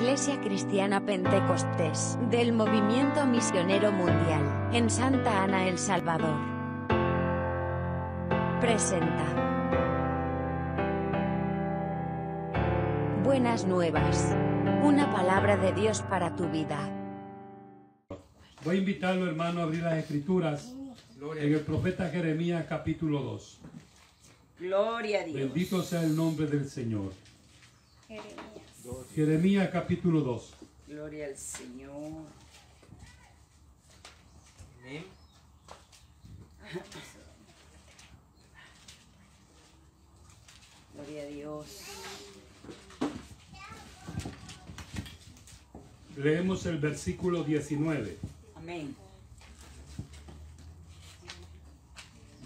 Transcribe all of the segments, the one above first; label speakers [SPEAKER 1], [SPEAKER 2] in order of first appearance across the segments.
[SPEAKER 1] Iglesia Cristiana Pentecostés del Movimiento Misionero Mundial en Santa Ana, El Salvador. Presenta. Buenas nuevas. Una palabra de Dios para tu vida.
[SPEAKER 2] Voy a invitarlo, hermano, a abrir las escrituras en el profeta Jeremías capítulo 2.
[SPEAKER 3] Gloria a Dios.
[SPEAKER 2] Bendito sea el nombre del Señor.
[SPEAKER 4] Jeremías.
[SPEAKER 2] Jeremías capítulo 2.
[SPEAKER 3] Gloria al Señor.
[SPEAKER 5] Amén.
[SPEAKER 3] Gloria a Dios.
[SPEAKER 2] Leemos el versículo 19.
[SPEAKER 3] Amén.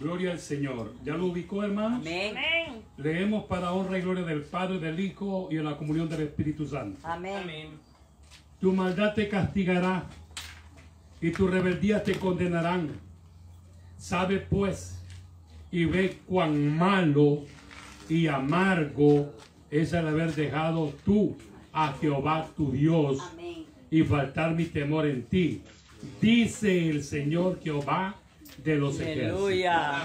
[SPEAKER 2] Gloria al Señor. ¿Ya lo ubicó, hermano?
[SPEAKER 3] Amén.
[SPEAKER 4] Amén.
[SPEAKER 2] Leemos para honra y gloria del Padre, del Hijo y en la comunión del Espíritu Santo.
[SPEAKER 3] Amén.
[SPEAKER 5] Amén.
[SPEAKER 2] Tu maldad te castigará y tu rebeldía te condenarán. Sabe pues y ve cuán malo y amargo es el haber dejado tú a Jehová tu Dios
[SPEAKER 3] Amén.
[SPEAKER 2] y faltar mi temor en ti. Dice el Señor Jehová de los ejércitos.
[SPEAKER 3] Aleluya.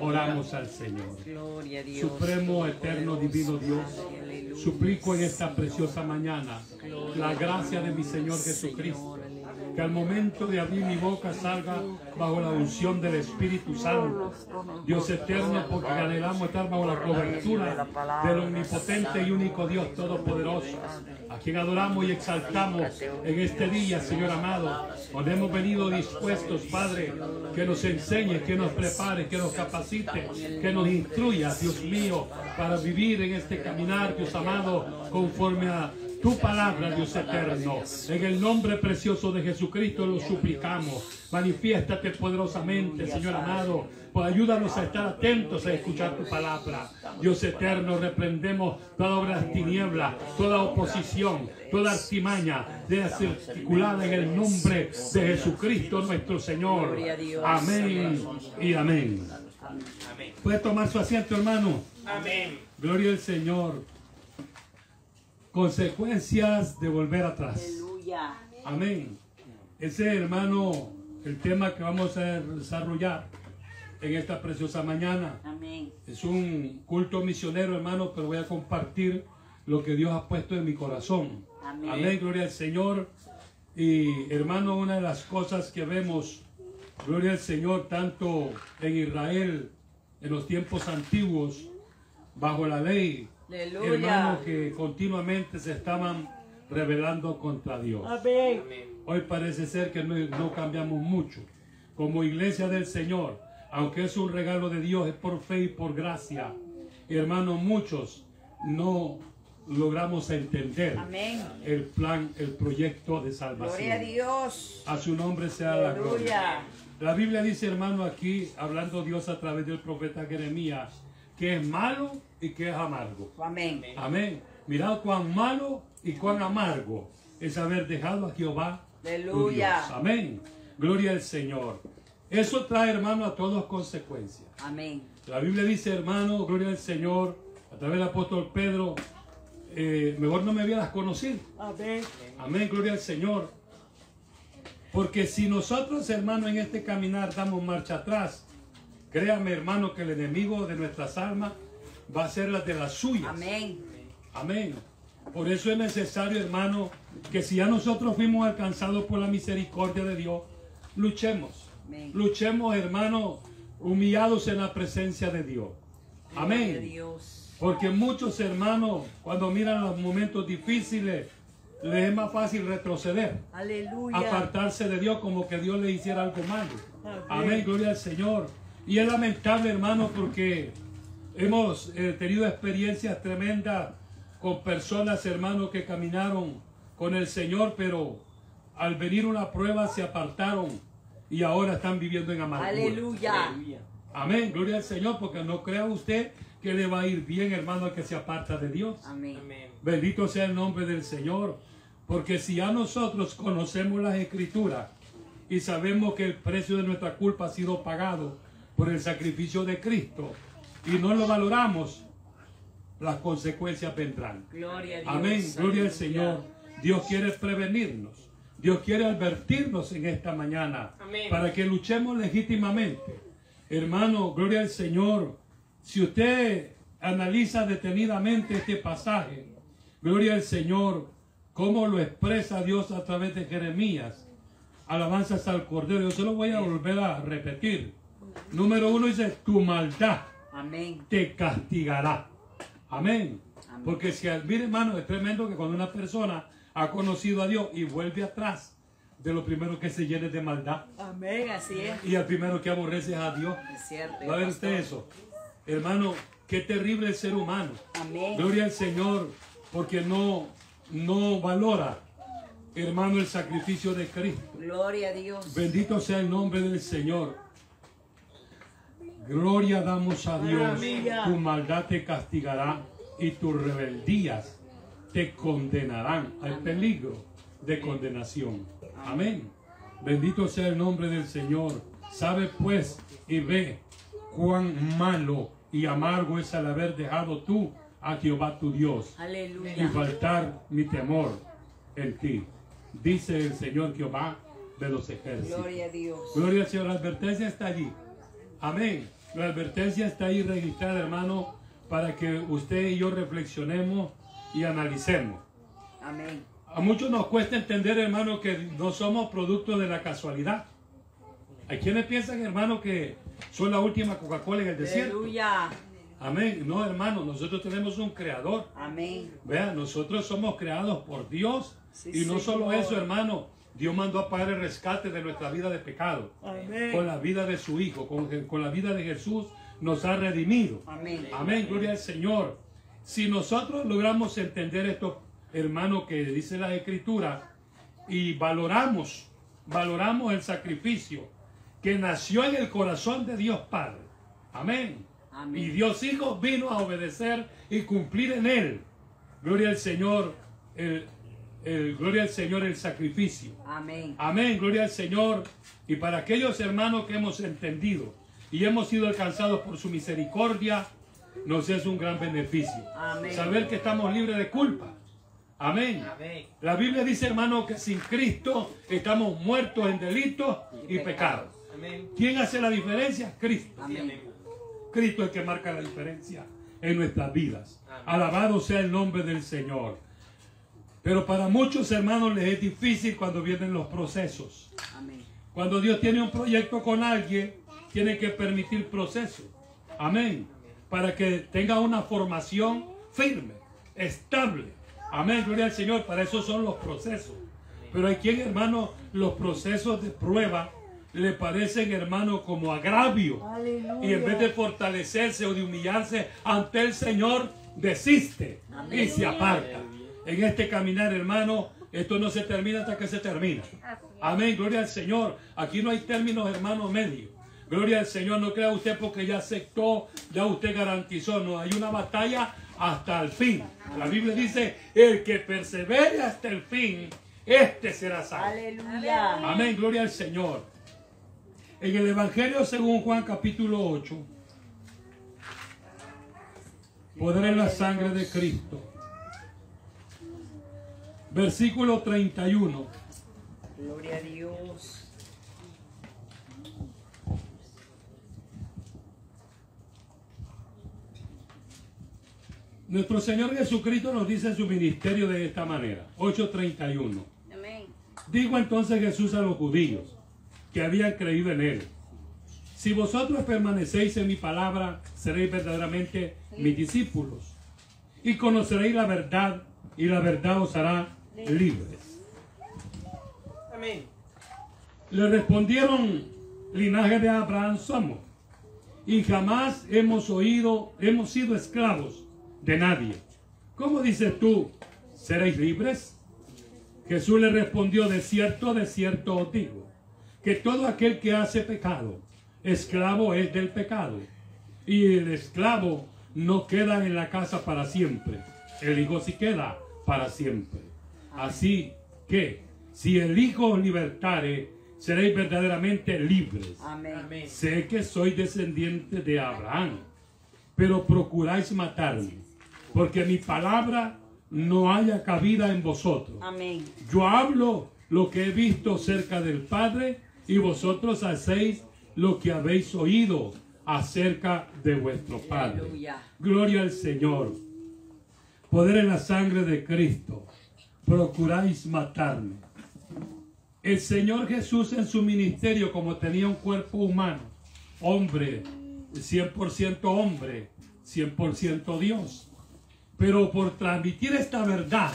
[SPEAKER 2] Oramos al Señor.
[SPEAKER 3] Gloria a Dios.
[SPEAKER 2] Supremo, eterno, divino Dios,
[SPEAKER 3] Aleluya.
[SPEAKER 2] suplico en esta preciosa mañana la gracia de mi Señor Jesucristo, que al momento de abrir mi boca salga bajo la unción del Espíritu Santo. Dios eterno, porque anhelamos estar bajo la cobertura del omnipotente y único Dios Todopoderoso, a quien adoramos y exaltamos en este día, Señor amado, donde hemos venido dispuestos, Padre, que nos enseñe, que nos prepare, que nos capacite, que nos instruya, Dios mío, para vivir en este caminar, Dios amado, conforme a tu palabra, Dios eterno. En el nombre precioso de Jesucristo lo suplicamos. Manifiéstate poderosamente, Señor amado. Pues ayúdanos a estar atentos a escuchar tu palabra. Dios eterno, reprendemos toda obra de tiniebla, toda oposición, toda artimaña desarticulada en el nombre de Jesucristo nuestro Señor. Amén y. Amén. Puede tomar su asiento, hermano.
[SPEAKER 5] Amén.
[SPEAKER 2] Gloria al Señor. Consecuencias de volver atrás.
[SPEAKER 3] Aleluya.
[SPEAKER 2] Amén. Ese hermano, el tema que vamos a desarrollar en esta preciosa mañana.
[SPEAKER 3] Amén.
[SPEAKER 2] Es un culto misionero, hermano, pero voy a compartir lo que Dios ha puesto en mi corazón.
[SPEAKER 3] Amén.
[SPEAKER 2] Amén, gloria al Señor. Y hermano, una de las cosas que vemos, gloria al Señor, tanto en Israel, en los tiempos antiguos, bajo la ley,
[SPEAKER 3] Aleluya.
[SPEAKER 2] hermano, que continuamente se estaban rebelando contra Dios.
[SPEAKER 3] Amén.
[SPEAKER 2] Hoy parece ser que no, no cambiamos mucho. Como iglesia del Señor, aunque es un regalo de Dios, es por fe y por gracia. Hermanos, muchos no logramos entender
[SPEAKER 3] Amén.
[SPEAKER 2] el plan, el proyecto de salvación.
[SPEAKER 3] Gloria a Dios.
[SPEAKER 2] A su nombre sea la gloria.
[SPEAKER 3] Aleluya.
[SPEAKER 2] La Biblia dice, hermano, aquí, hablando Dios a través del profeta Jeremías, que es malo y que es amargo.
[SPEAKER 3] Amén.
[SPEAKER 2] Amén. Mirad cuán malo y cuán amargo es haber dejado a Jehová.
[SPEAKER 3] Aleluya.
[SPEAKER 2] Amén. Gloria al Señor. Eso trae, hermano, a todos consecuencias.
[SPEAKER 3] Amén.
[SPEAKER 2] La Biblia dice, hermano, gloria al Señor, a través del apóstol Pedro, eh, mejor no me hubieras conocido.
[SPEAKER 3] Amén.
[SPEAKER 2] Amén, gloria al Señor. Porque si nosotros, hermano, en este caminar damos marcha atrás, créame, hermano, que el enemigo de nuestras almas va a ser la de las suyas.
[SPEAKER 3] Amén.
[SPEAKER 2] Amén. Por eso es necesario, hermano, que si ya nosotros fuimos alcanzados por la misericordia de Dios, luchemos.
[SPEAKER 3] Amén.
[SPEAKER 2] Luchemos, hermano, humillados en la presencia de Dios. Amén.
[SPEAKER 3] Dios.
[SPEAKER 2] Porque muchos hermanos, cuando miran los momentos difíciles, les es más fácil retroceder,
[SPEAKER 3] Aleluya.
[SPEAKER 2] apartarse de Dios como que Dios le hiciera algo malo. Amén, gloria al Señor. Y es lamentable, hermano, porque hemos eh, tenido experiencias tremendas con personas, hermanos, que caminaron con el Señor, pero al venir una prueba se apartaron y ahora están viviendo en amargura.
[SPEAKER 3] Aleluya.
[SPEAKER 2] Amén, gloria al Señor, porque no crea usted que le va a ir bien, hermano, al que se aparta de Dios.
[SPEAKER 3] Amén.
[SPEAKER 5] Amén.
[SPEAKER 2] Bendito sea el nombre del Señor, porque si a nosotros conocemos las escrituras y sabemos que el precio de nuestra culpa ha sido pagado por el sacrificio de Cristo y no lo valoramos, las consecuencias vendrán.
[SPEAKER 3] Gloria a Dios.
[SPEAKER 2] Amén, gloria al. Señor. Dios quiere prevenirnos. Dios quiere advertirnos en esta mañana
[SPEAKER 5] Amén.
[SPEAKER 2] para que luchemos legítimamente. Hermano, gloria al Señor. Si usted analiza detenidamente este pasaje, gloria al Señor, cómo lo expresa Dios a través de Jeremías. Alabanzas al Cordero. Yo se lo voy a volver a repetir. Número uno dice, tu maldad
[SPEAKER 3] Amén.
[SPEAKER 2] te castigará. Amén.
[SPEAKER 3] Amén.
[SPEAKER 2] Porque si, mire hermano, es tremendo que cuando una persona ha conocido a Dios y vuelve atrás, de lo primero que se llene de maldad
[SPEAKER 3] Amén, así es.
[SPEAKER 2] y al primero que aborrece es a Dios.
[SPEAKER 3] Es cierto.
[SPEAKER 2] ¿Va a ver usted eso? Hermano, qué terrible el ser humano.
[SPEAKER 3] Amén.
[SPEAKER 2] Gloria al Señor, porque no, no valora, hermano, el sacrificio de Cristo.
[SPEAKER 3] Gloria a Dios.
[SPEAKER 2] Bendito sea el nombre del Señor. Gloria damos a Dios. Tu maldad te castigará y tus rebeldías te condenarán al peligro de condenación. Amén. Bendito sea el nombre del Señor. Sabe pues y ve cuán malo y amargo es el haber dejado tú a Jehová tu Dios y
[SPEAKER 3] Aleluya.
[SPEAKER 2] faltar mi temor en ti. Dice el Señor Jehová de los ejércitos.
[SPEAKER 3] Gloria a Dios.
[SPEAKER 2] Gloria al Señor. La advertencia está allí. Amén. La advertencia está ahí registrada, hermano, para que usted y yo reflexionemos y analicemos.
[SPEAKER 3] Amén.
[SPEAKER 2] A muchos nos cuesta entender, hermano, que no somos producto de la casualidad. Hay quienes piensan, hermano, que son la última Coca-Cola en el desierto.
[SPEAKER 3] Aleluya.
[SPEAKER 2] Amén. No, hermano, nosotros tenemos un creador.
[SPEAKER 3] Amén.
[SPEAKER 2] Vean, nosotros somos creados por Dios.
[SPEAKER 3] Sí,
[SPEAKER 2] y no solo
[SPEAKER 3] Señor.
[SPEAKER 2] eso, hermano. Dios mandó a pagar el rescate de nuestra vida de pecado.
[SPEAKER 3] Amén.
[SPEAKER 2] Con la vida de su Hijo, con, con la vida de Jesús, nos ha redimido.
[SPEAKER 3] Amén.
[SPEAKER 2] Amén, gloria al Señor. Si nosotros logramos entender esto, hermano, que dice la Escritura, y valoramos, valoramos el sacrificio que nació en el corazón de Dios Padre. Amén.
[SPEAKER 3] Amén.
[SPEAKER 2] Y Dios Hijo vino a obedecer y cumplir en él. Gloria al Señor, el, el- gloria al Señor el sacrificio.
[SPEAKER 3] Amén.
[SPEAKER 2] Amén, gloria al Señor. Y para aquellos hermanos que hemos entendido y hemos sido alcanzados por su misericordia, nos es un gran beneficio.
[SPEAKER 3] Amén.
[SPEAKER 2] Saber que estamos libres de culpa. Amén.
[SPEAKER 5] Amén.
[SPEAKER 2] La Biblia dice, hermano, que sin Cristo estamos muertos en delitos y pecados.
[SPEAKER 5] Amén.
[SPEAKER 2] ¿Quién hace la diferencia? Cristo.
[SPEAKER 3] Amén.
[SPEAKER 2] Cristo es el que marca la diferencia en nuestras vidas. Alabado sea el nombre del Señor. Pero para muchos hermanos les es difícil cuando vienen los procesos.
[SPEAKER 3] Amén.
[SPEAKER 2] Cuando Dios tiene un proyecto con alguien, tiene que permitir proceso. Amén. Para que tenga una formación firme, estable. Amén. Gloria al Señor. Para eso son los procesos. Pero hay quien, hermano, los procesos de prueba le parecen, hermano, como agravio. Y en vez de fortalecerse o de humillarse ante el Señor, desiste y se aparta. En este caminar, hermano, esto no se termina hasta que se termina. Amén, gloria al Señor. Aquí no hay términos, hermano, medio. Gloria al Señor, no crea usted porque ya aceptó, ya usted garantizó. No, hay una batalla hasta el fin. La Biblia dice, el que persevere hasta el fin, este será salvo.
[SPEAKER 3] Aleluya.
[SPEAKER 2] Amén, gloria al Señor. En el Evangelio según Juan capítulo 8, poder en la sangre de Cristo. Versículo 31.
[SPEAKER 3] Gloria a Dios.
[SPEAKER 2] Nuestro Señor Jesucristo nos dice en su ministerio de esta manera. 8.31.
[SPEAKER 3] Amén.
[SPEAKER 2] Digo entonces Jesús a los judíos que habían creído en él. Si vosotros permanecéis en mi palabra, seréis verdaderamente mis discípulos. Y conoceréis la verdad, y la verdad os hará libres.
[SPEAKER 5] Amén.
[SPEAKER 2] Le respondieron, linaje de Abraham somos, y jamás hemos oído, hemos sido esclavos de nadie. ¿Cómo dices tú, seréis libres? Jesús le respondió, de cierto, de cierto os digo, que todo aquel que hace pecado, esclavo es del pecado. Y el esclavo no queda en la casa para siempre, el hijo sí queda para siempre. Así que, si el hijo os libertare, seréis verdaderamente libres.
[SPEAKER 3] Amén.
[SPEAKER 5] Amén.
[SPEAKER 2] Sé que soy descendiente de Abraham, pero procuráis matarme, porque mi palabra no haya cabida en vosotros.
[SPEAKER 3] Amén.
[SPEAKER 2] Yo hablo lo que he visto cerca del Padre y vosotros hacéis lo que habéis oído acerca de vuestro Padre.
[SPEAKER 3] Aleluya.
[SPEAKER 2] Gloria al Señor. Poder en la sangre de Cristo. Procuráis matarme. El Señor Jesús en su ministerio, como tenía un cuerpo humano, hombre, 100% hombre, 100% Dios. Pero por transmitir esta verdad,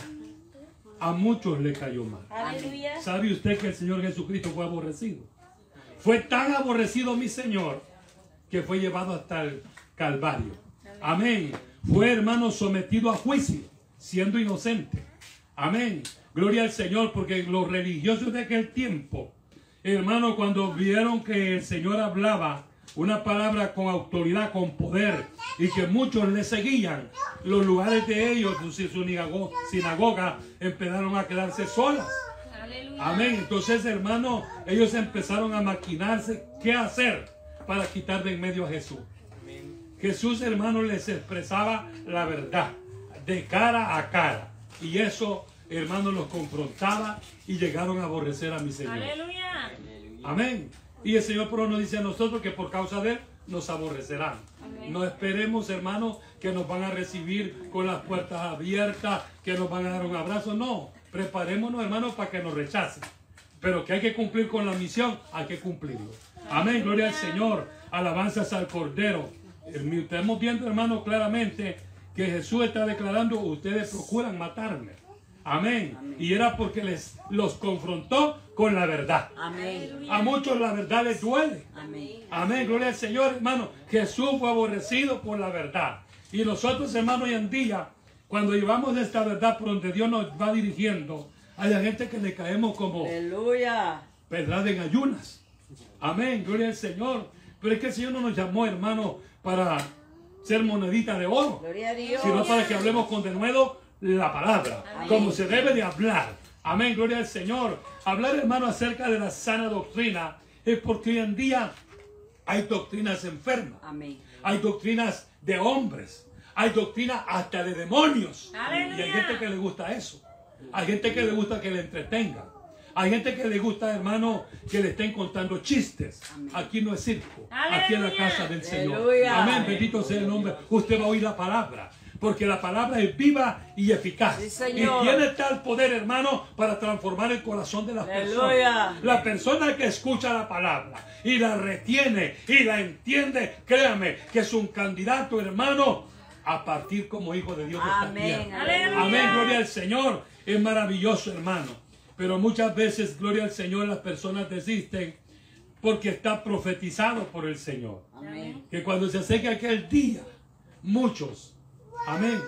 [SPEAKER 2] a muchos le cayó mal.
[SPEAKER 4] Aleluya.
[SPEAKER 2] ¿Sabe usted que el Señor Jesucristo fue aborrecido? Fue tan aborrecido mi Señor que fue llevado hasta el Calvario. Amén. Fue hermano sometido a juicio, siendo inocente. Amén. Gloria al Señor, porque los religiosos de aquel tiempo, hermano, cuando vieron que el Señor hablaba una palabra con autoridad, con poder, y que muchos le seguían, los lugares de ellos, su sinago- sinagoga, empezaron a quedarse solas. Amén. Entonces, hermano, ellos empezaron a maquinarse qué hacer para quitar de en medio a Jesús. Jesús, hermano, les expresaba la verdad de cara a cara. Y eso, hermano, los confrontaba y llegaron a aborrecer a mi Señor.
[SPEAKER 4] Aleluya.
[SPEAKER 2] Amén. Y el Señor por nos dice a nosotros que por causa de Él nos aborrecerán. No esperemos, hermano, que nos van a recibir con las puertas abiertas, que nos van a dar un abrazo. No, preparémonos, hermano, para que nos rechacen. Pero que hay que cumplir con la misión, hay que cumplirlo. Amén, gloria al Señor. Alabanzas al Cordero. Estamos viendo, hermano, claramente que Jesús está declarando, ustedes procuran matarme. Amén. Y era porque les los confrontó con la verdad.
[SPEAKER 3] Amén.
[SPEAKER 2] A muchos la verdad les duele.
[SPEAKER 3] Amén.
[SPEAKER 2] Amén, gloria al Señor, hermano. Jesús fue aborrecido por la verdad. Y nosotros, hermano, hoy en día, cuando llevamos esta verdad por donde Dios nos va dirigiendo, hay gente que le caemos como
[SPEAKER 3] Aleluya.
[SPEAKER 2] verdad en ayunas. Amén, gloria al Señor. Pero es que el Señor no nos llamó, hermano, para ser monedita de oro
[SPEAKER 3] Gloria a Dios.
[SPEAKER 2] sino para que hablemos con denuedo la palabra, como se debe de hablar. Amén, gloria al Señor. Hablar, hermano, acerca de la sana doctrina es porque hoy en día hay doctrinas enfermas,
[SPEAKER 3] Amén.
[SPEAKER 2] hay doctrinas de hombres, hay doctrinas hasta de demonios.
[SPEAKER 4] Aleluya.
[SPEAKER 2] Y hay gente que le gusta eso. Hay gente que le gusta que le entretengan. Hay gente que le gusta, hermano, que le estén contando chistes. Aquí no es circo. Aquí en la
[SPEAKER 4] Aleluya.
[SPEAKER 2] casa del Señor.
[SPEAKER 3] Aleluya.
[SPEAKER 2] Amén. Bendito sea el nombre. Usted va a oír la palabra. Porque la palabra es viva y eficaz.
[SPEAKER 3] Sí,
[SPEAKER 2] y tiene tal poder, hermano, para transformar el corazón de las
[SPEAKER 3] Aleluya.
[SPEAKER 2] personas. La persona que escucha la palabra y la retiene y la entiende, créame que es un candidato, hermano, a partir como hijo de Dios de esta
[SPEAKER 3] Amén.
[SPEAKER 2] tierra.
[SPEAKER 3] Aleluya.
[SPEAKER 2] Amén, gloria al Señor. Es maravilloso, hermano. Pero muchas veces, gloria al Señor, las personas desisten porque está profetizado por el Señor.
[SPEAKER 3] Amén.
[SPEAKER 2] Que cuando se acerque aquel día, muchos, amén,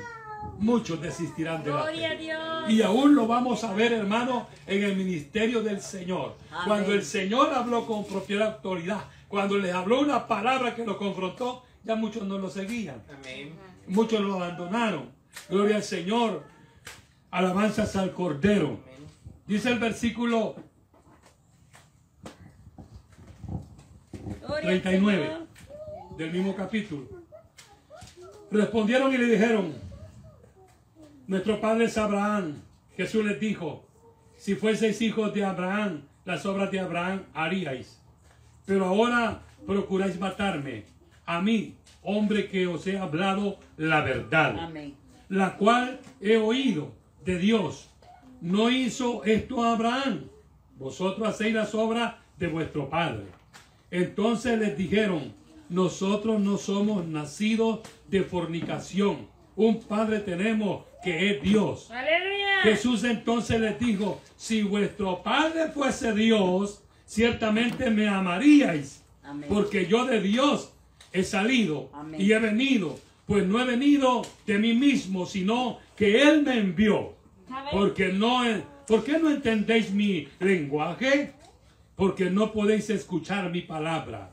[SPEAKER 2] muchos desistirán de la
[SPEAKER 4] Gloria a
[SPEAKER 2] fe.
[SPEAKER 4] Dios.
[SPEAKER 2] Y aún lo vamos a ver, hermano, en el ministerio del Señor.
[SPEAKER 3] Amén.
[SPEAKER 2] Cuando el Señor habló con propiedad autoridad, cuando les habló una palabra que lo confrontó, ya muchos no lo seguían.
[SPEAKER 5] Amén.
[SPEAKER 2] Muchos lo abandonaron. Gloria al Señor. Alabanzas al Cordero. Dice el versículo
[SPEAKER 4] Gloria al
[SPEAKER 2] 39
[SPEAKER 4] Señor.
[SPEAKER 2] del mismo capítulo. Respondieron y le dijeron, nuestro padre es Abraham. Jesús les dijo, si fueseis hijos de Abraham, las obras de Abraham haríais. Pero ahora procuráis matarme, a mí, hombre que os he hablado la verdad
[SPEAKER 3] Amén.
[SPEAKER 2] la cual he oído de Dios. No hizo esto Abraham. Vosotros hacéis las obras de vuestro padre. Entonces les dijeron, nosotros no somos nacidos de fornicación. Un padre tenemos que es Dios.
[SPEAKER 4] Aleluya.
[SPEAKER 2] Jesús entonces les dijo, si vuestro Padre fuese Dios, ciertamente me amaríais,
[SPEAKER 3] Amén.
[SPEAKER 2] porque yo de Dios he salido
[SPEAKER 3] Amén.
[SPEAKER 2] y he venido, pues no he venido de mí mismo, sino que Él me envió. Porque no, ¿Por qué no entendéis mi lenguaje? Porque no podéis escuchar mi palabra.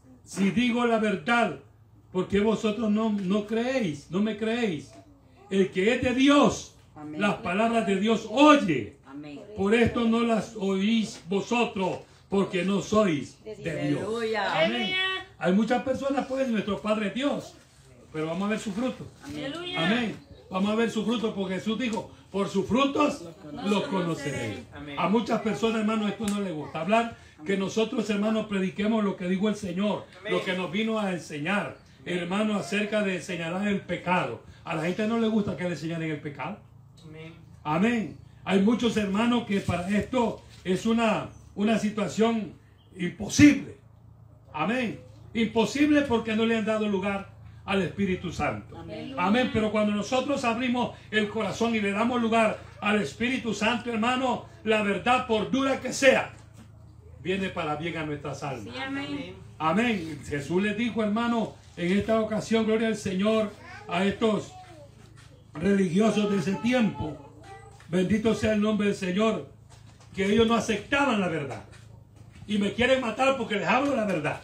[SPEAKER 2] si digo la verdad, ¿por qué vosotros no, no creéis? No me creéis. El que es de Dios,
[SPEAKER 3] Amén.
[SPEAKER 2] las palabras de Dios oye.
[SPEAKER 3] Amén.
[SPEAKER 2] Por esto no las oís vosotros, porque no sois de Dios. Amén. Hay muchas personas, pues, nuestro Padre es Dios, pero vamos a ver su fruto. Amén. Vamos a ver su fruto, porque Jesús dijo, por sus frutos los conoceréis.
[SPEAKER 5] Amén.
[SPEAKER 2] A muchas personas, hermano, esto no les gusta. Hablar que nosotros, hermanos, prediquemos lo que dijo el Señor, lo que nos vino a enseñar, hermano, acerca de señalar el pecado. A la gente no le gusta que le señalen el pecado.
[SPEAKER 5] Amén.
[SPEAKER 2] Amén. Hay muchos hermanos que para esto es una, una situación imposible. Amén. Imposible porque no le han dado lugar al Espíritu Santo.
[SPEAKER 3] Amén.
[SPEAKER 2] Amén. Pero cuando nosotros abrimos el corazón y le damos lugar al Espíritu Santo, hermano, la verdad, por dura que sea, viene para bien a nuestras almas.
[SPEAKER 4] Sí, amén.
[SPEAKER 2] Jesús les dijo, hermano, en esta ocasión, gloria al Señor, a estos religiosos de ese tiempo, bendito sea el nombre del Señor, que ellos no aceptaban la verdad. Y me quieren matar porque les hablo la verdad.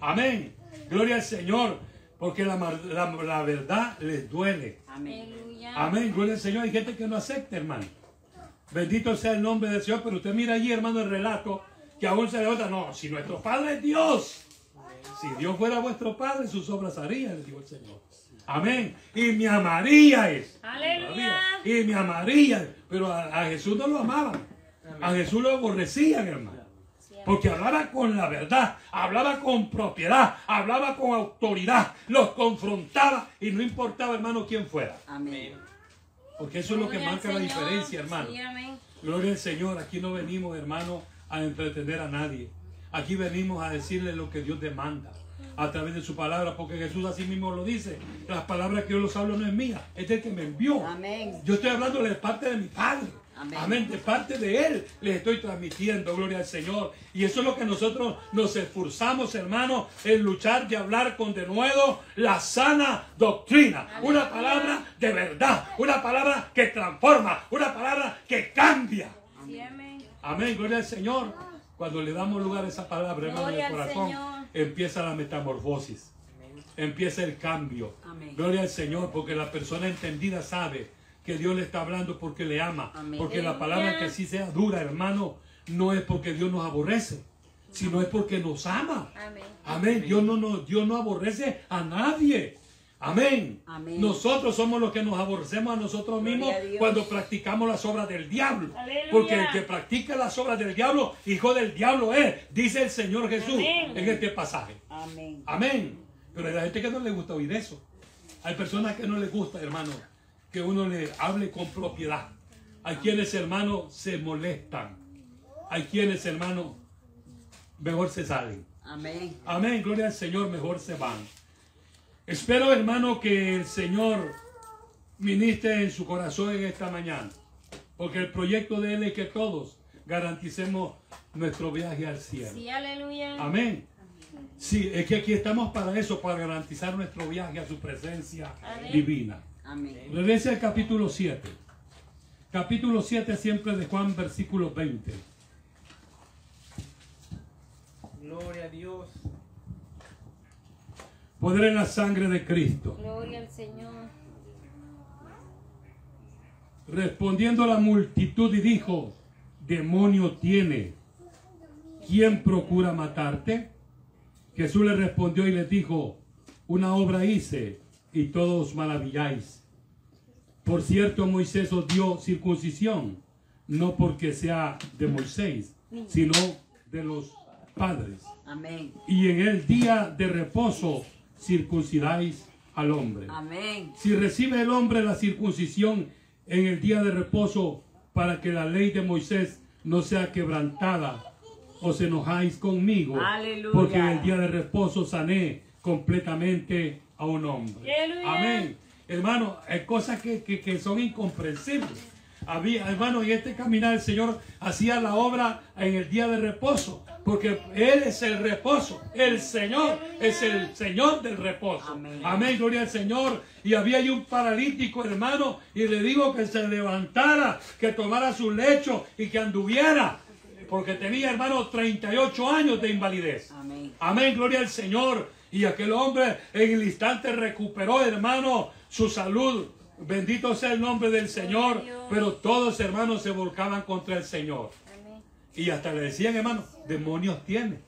[SPEAKER 2] Amén. Gloria al Señor, porque la, mar- la- la verdad les duele.
[SPEAKER 3] Amén,
[SPEAKER 2] gloria al Señor. Hay gente que no acepta, hermano. Bendito sea el nombre del Señor. Pero usted mira allí, hermano, el relato que aún se le nota. No, si nuestro Padre es Dios. Si Dios fuera vuestro Padre, sus obras haría, le dijo el Señor. Amén. Y me amaría es.
[SPEAKER 4] Aleluya.
[SPEAKER 2] Y me amaría. Pero a, a Jesús no lo amaban. A Jesús lo aborrecían, hermano. Porque hablaba con la verdad, hablaba con propiedad, hablaba con autoridad, los confrontaba y no importaba, hermano, quién fuera.
[SPEAKER 3] Amén.
[SPEAKER 2] Porque eso es lo que marca la diferencia, hermano.
[SPEAKER 4] Sí, amén.
[SPEAKER 2] Gloria al Señor. Aquí no venimos, hermano, a entretener a nadie. Aquí venimos a decirle lo que Dios demanda a través de su palabra, porque Jesús así mismo lo dice. Las palabras que yo los hablo no es mía, es del que me envió.
[SPEAKER 3] Amén.
[SPEAKER 2] Yo estoy hablando de parte de mi Padre.
[SPEAKER 3] Amén.
[SPEAKER 2] Amén. De parte de Él les estoy transmitiendo, gloria al Señor. Y eso es lo que nosotros nos esforzamos, hermano, en luchar y hablar con de nuevo la sana doctrina. Una palabra de verdad, una palabra que transforma, una palabra que cambia.
[SPEAKER 4] Amén.
[SPEAKER 2] Amén, gloria al Señor. Cuando le damos lugar a esa palabra, hermano, del
[SPEAKER 4] al
[SPEAKER 2] corazón,
[SPEAKER 4] Señor.
[SPEAKER 2] empieza la metamorfosis. Empieza el cambio.
[SPEAKER 3] Amén.
[SPEAKER 2] Gloria al Señor, porque la persona entendida sabe que Dios le está hablando porque le ama.
[SPEAKER 3] Amén.
[SPEAKER 2] Porque la palabra que sí sea dura, hermano, no es porque Dios nos aborrece, sino es porque nos ama.
[SPEAKER 4] Amén.
[SPEAKER 2] Amén. Dios no, no, Dios no aborrece a nadie. Amén.
[SPEAKER 3] Amén.
[SPEAKER 2] Nosotros somos los que nos aborrecemos a nosotros mismos
[SPEAKER 3] a
[SPEAKER 2] cuando practicamos las obras del diablo.
[SPEAKER 4] Aleluya.
[SPEAKER 2] Porque el que practica las obras del diablo, hijo del diablo es, dice el Señor Jesús
[SPEAKER 4] Amén.
[SPEAKER 2] en este pasaje.
[SPEAKER 3] Amén.
[SPEAKER 2] Amén. Pero hay gente que no le gusta oír eso. Hay personas que no les gusta, hermano, que uno le hable con propiedad. Hay quienes, hermano, se molestan. Hay quienes, hermano, mejor se salen.
[SPEAKER 3] Amén.
[SPEAKER 2] Amén, gloria al Señor, mejor se van. Espero, hermano, que el Señor ministre en su corazón en esta mañana. Porque el proyecto de Él es que todos garanticemos nuestro viaje al cielo.
[SPEAKER 4] Sí, aleluya.
[SPEAKER 2] Amén. Sí, es que aquí estamos para eso, para garantizar nuestro viaje a su presencia
[SPEAKER 4] Amén.
[SPEAKER 2] divina.
[SPEAKER 3] Amén.
[SPEAKER 2] Regrese al capítulo 7. Capítulo 7 siempre de Juan, versículo 20.
[SPEAKER 5] Gloria a Dios.
[SPEAKER 2] Poder en la sangre de Cristo.
[SPEAKER 4] Gloria al Señor.
[SPEAKER 2] Respondiendo la multitud y dijo, demonio tiene, ¿quién procura matarte? Jesús le respondió y les dijo, una obra hice y todos maravilláis. Por cierto, Moisés os dio circuncisión, no porque sea de Moisés, sino de los padres.
[SPEAKER 3] Amén.
[SPEAKER 2] Y en el día de reposo circuncidáis al hombre.
[SPEAKER 3] Amén.
[SPEAKER 2] Si recibe el hombre la circuncisión en el día de reposo para que la ley de Moisés no sea quebrantada, os enojáis conmigo,
[SPEAKER 3] Aleluya.
[SPEAKER 2] porque en el día de reposo sané completamente a un hombre.
[SPEAKER 4] Aleluya.
[SPEAKER 2] Amén. Hermano, hay cosas que, que- que son incomprensibles. Había, hermano, en este caminar el Señor hacía la obra en el día de reposo. Porque Él es el reposo. El Señor es el Señor del reposo.
[SPEAKER 3] Amén.
[SPEAKER 2] Amén, gloria al Señor. Y había ahí un paralítico, hermano, y le digo que se levantara, que tomara su lecho y que anduviera. Porque tenía, hermano, 38 años de invalidez.
[SPEAKER 3] Amén.
[SPEAKER 2] Amén, gloria al Señor. Y aquel hombre en el instante recuperó, hermano, su salud. Bendito sea el nombre del Señor. Pero todos, hermanos, se volcaban contra el Señor. Y hasta le decían, hermano, demonios tiene.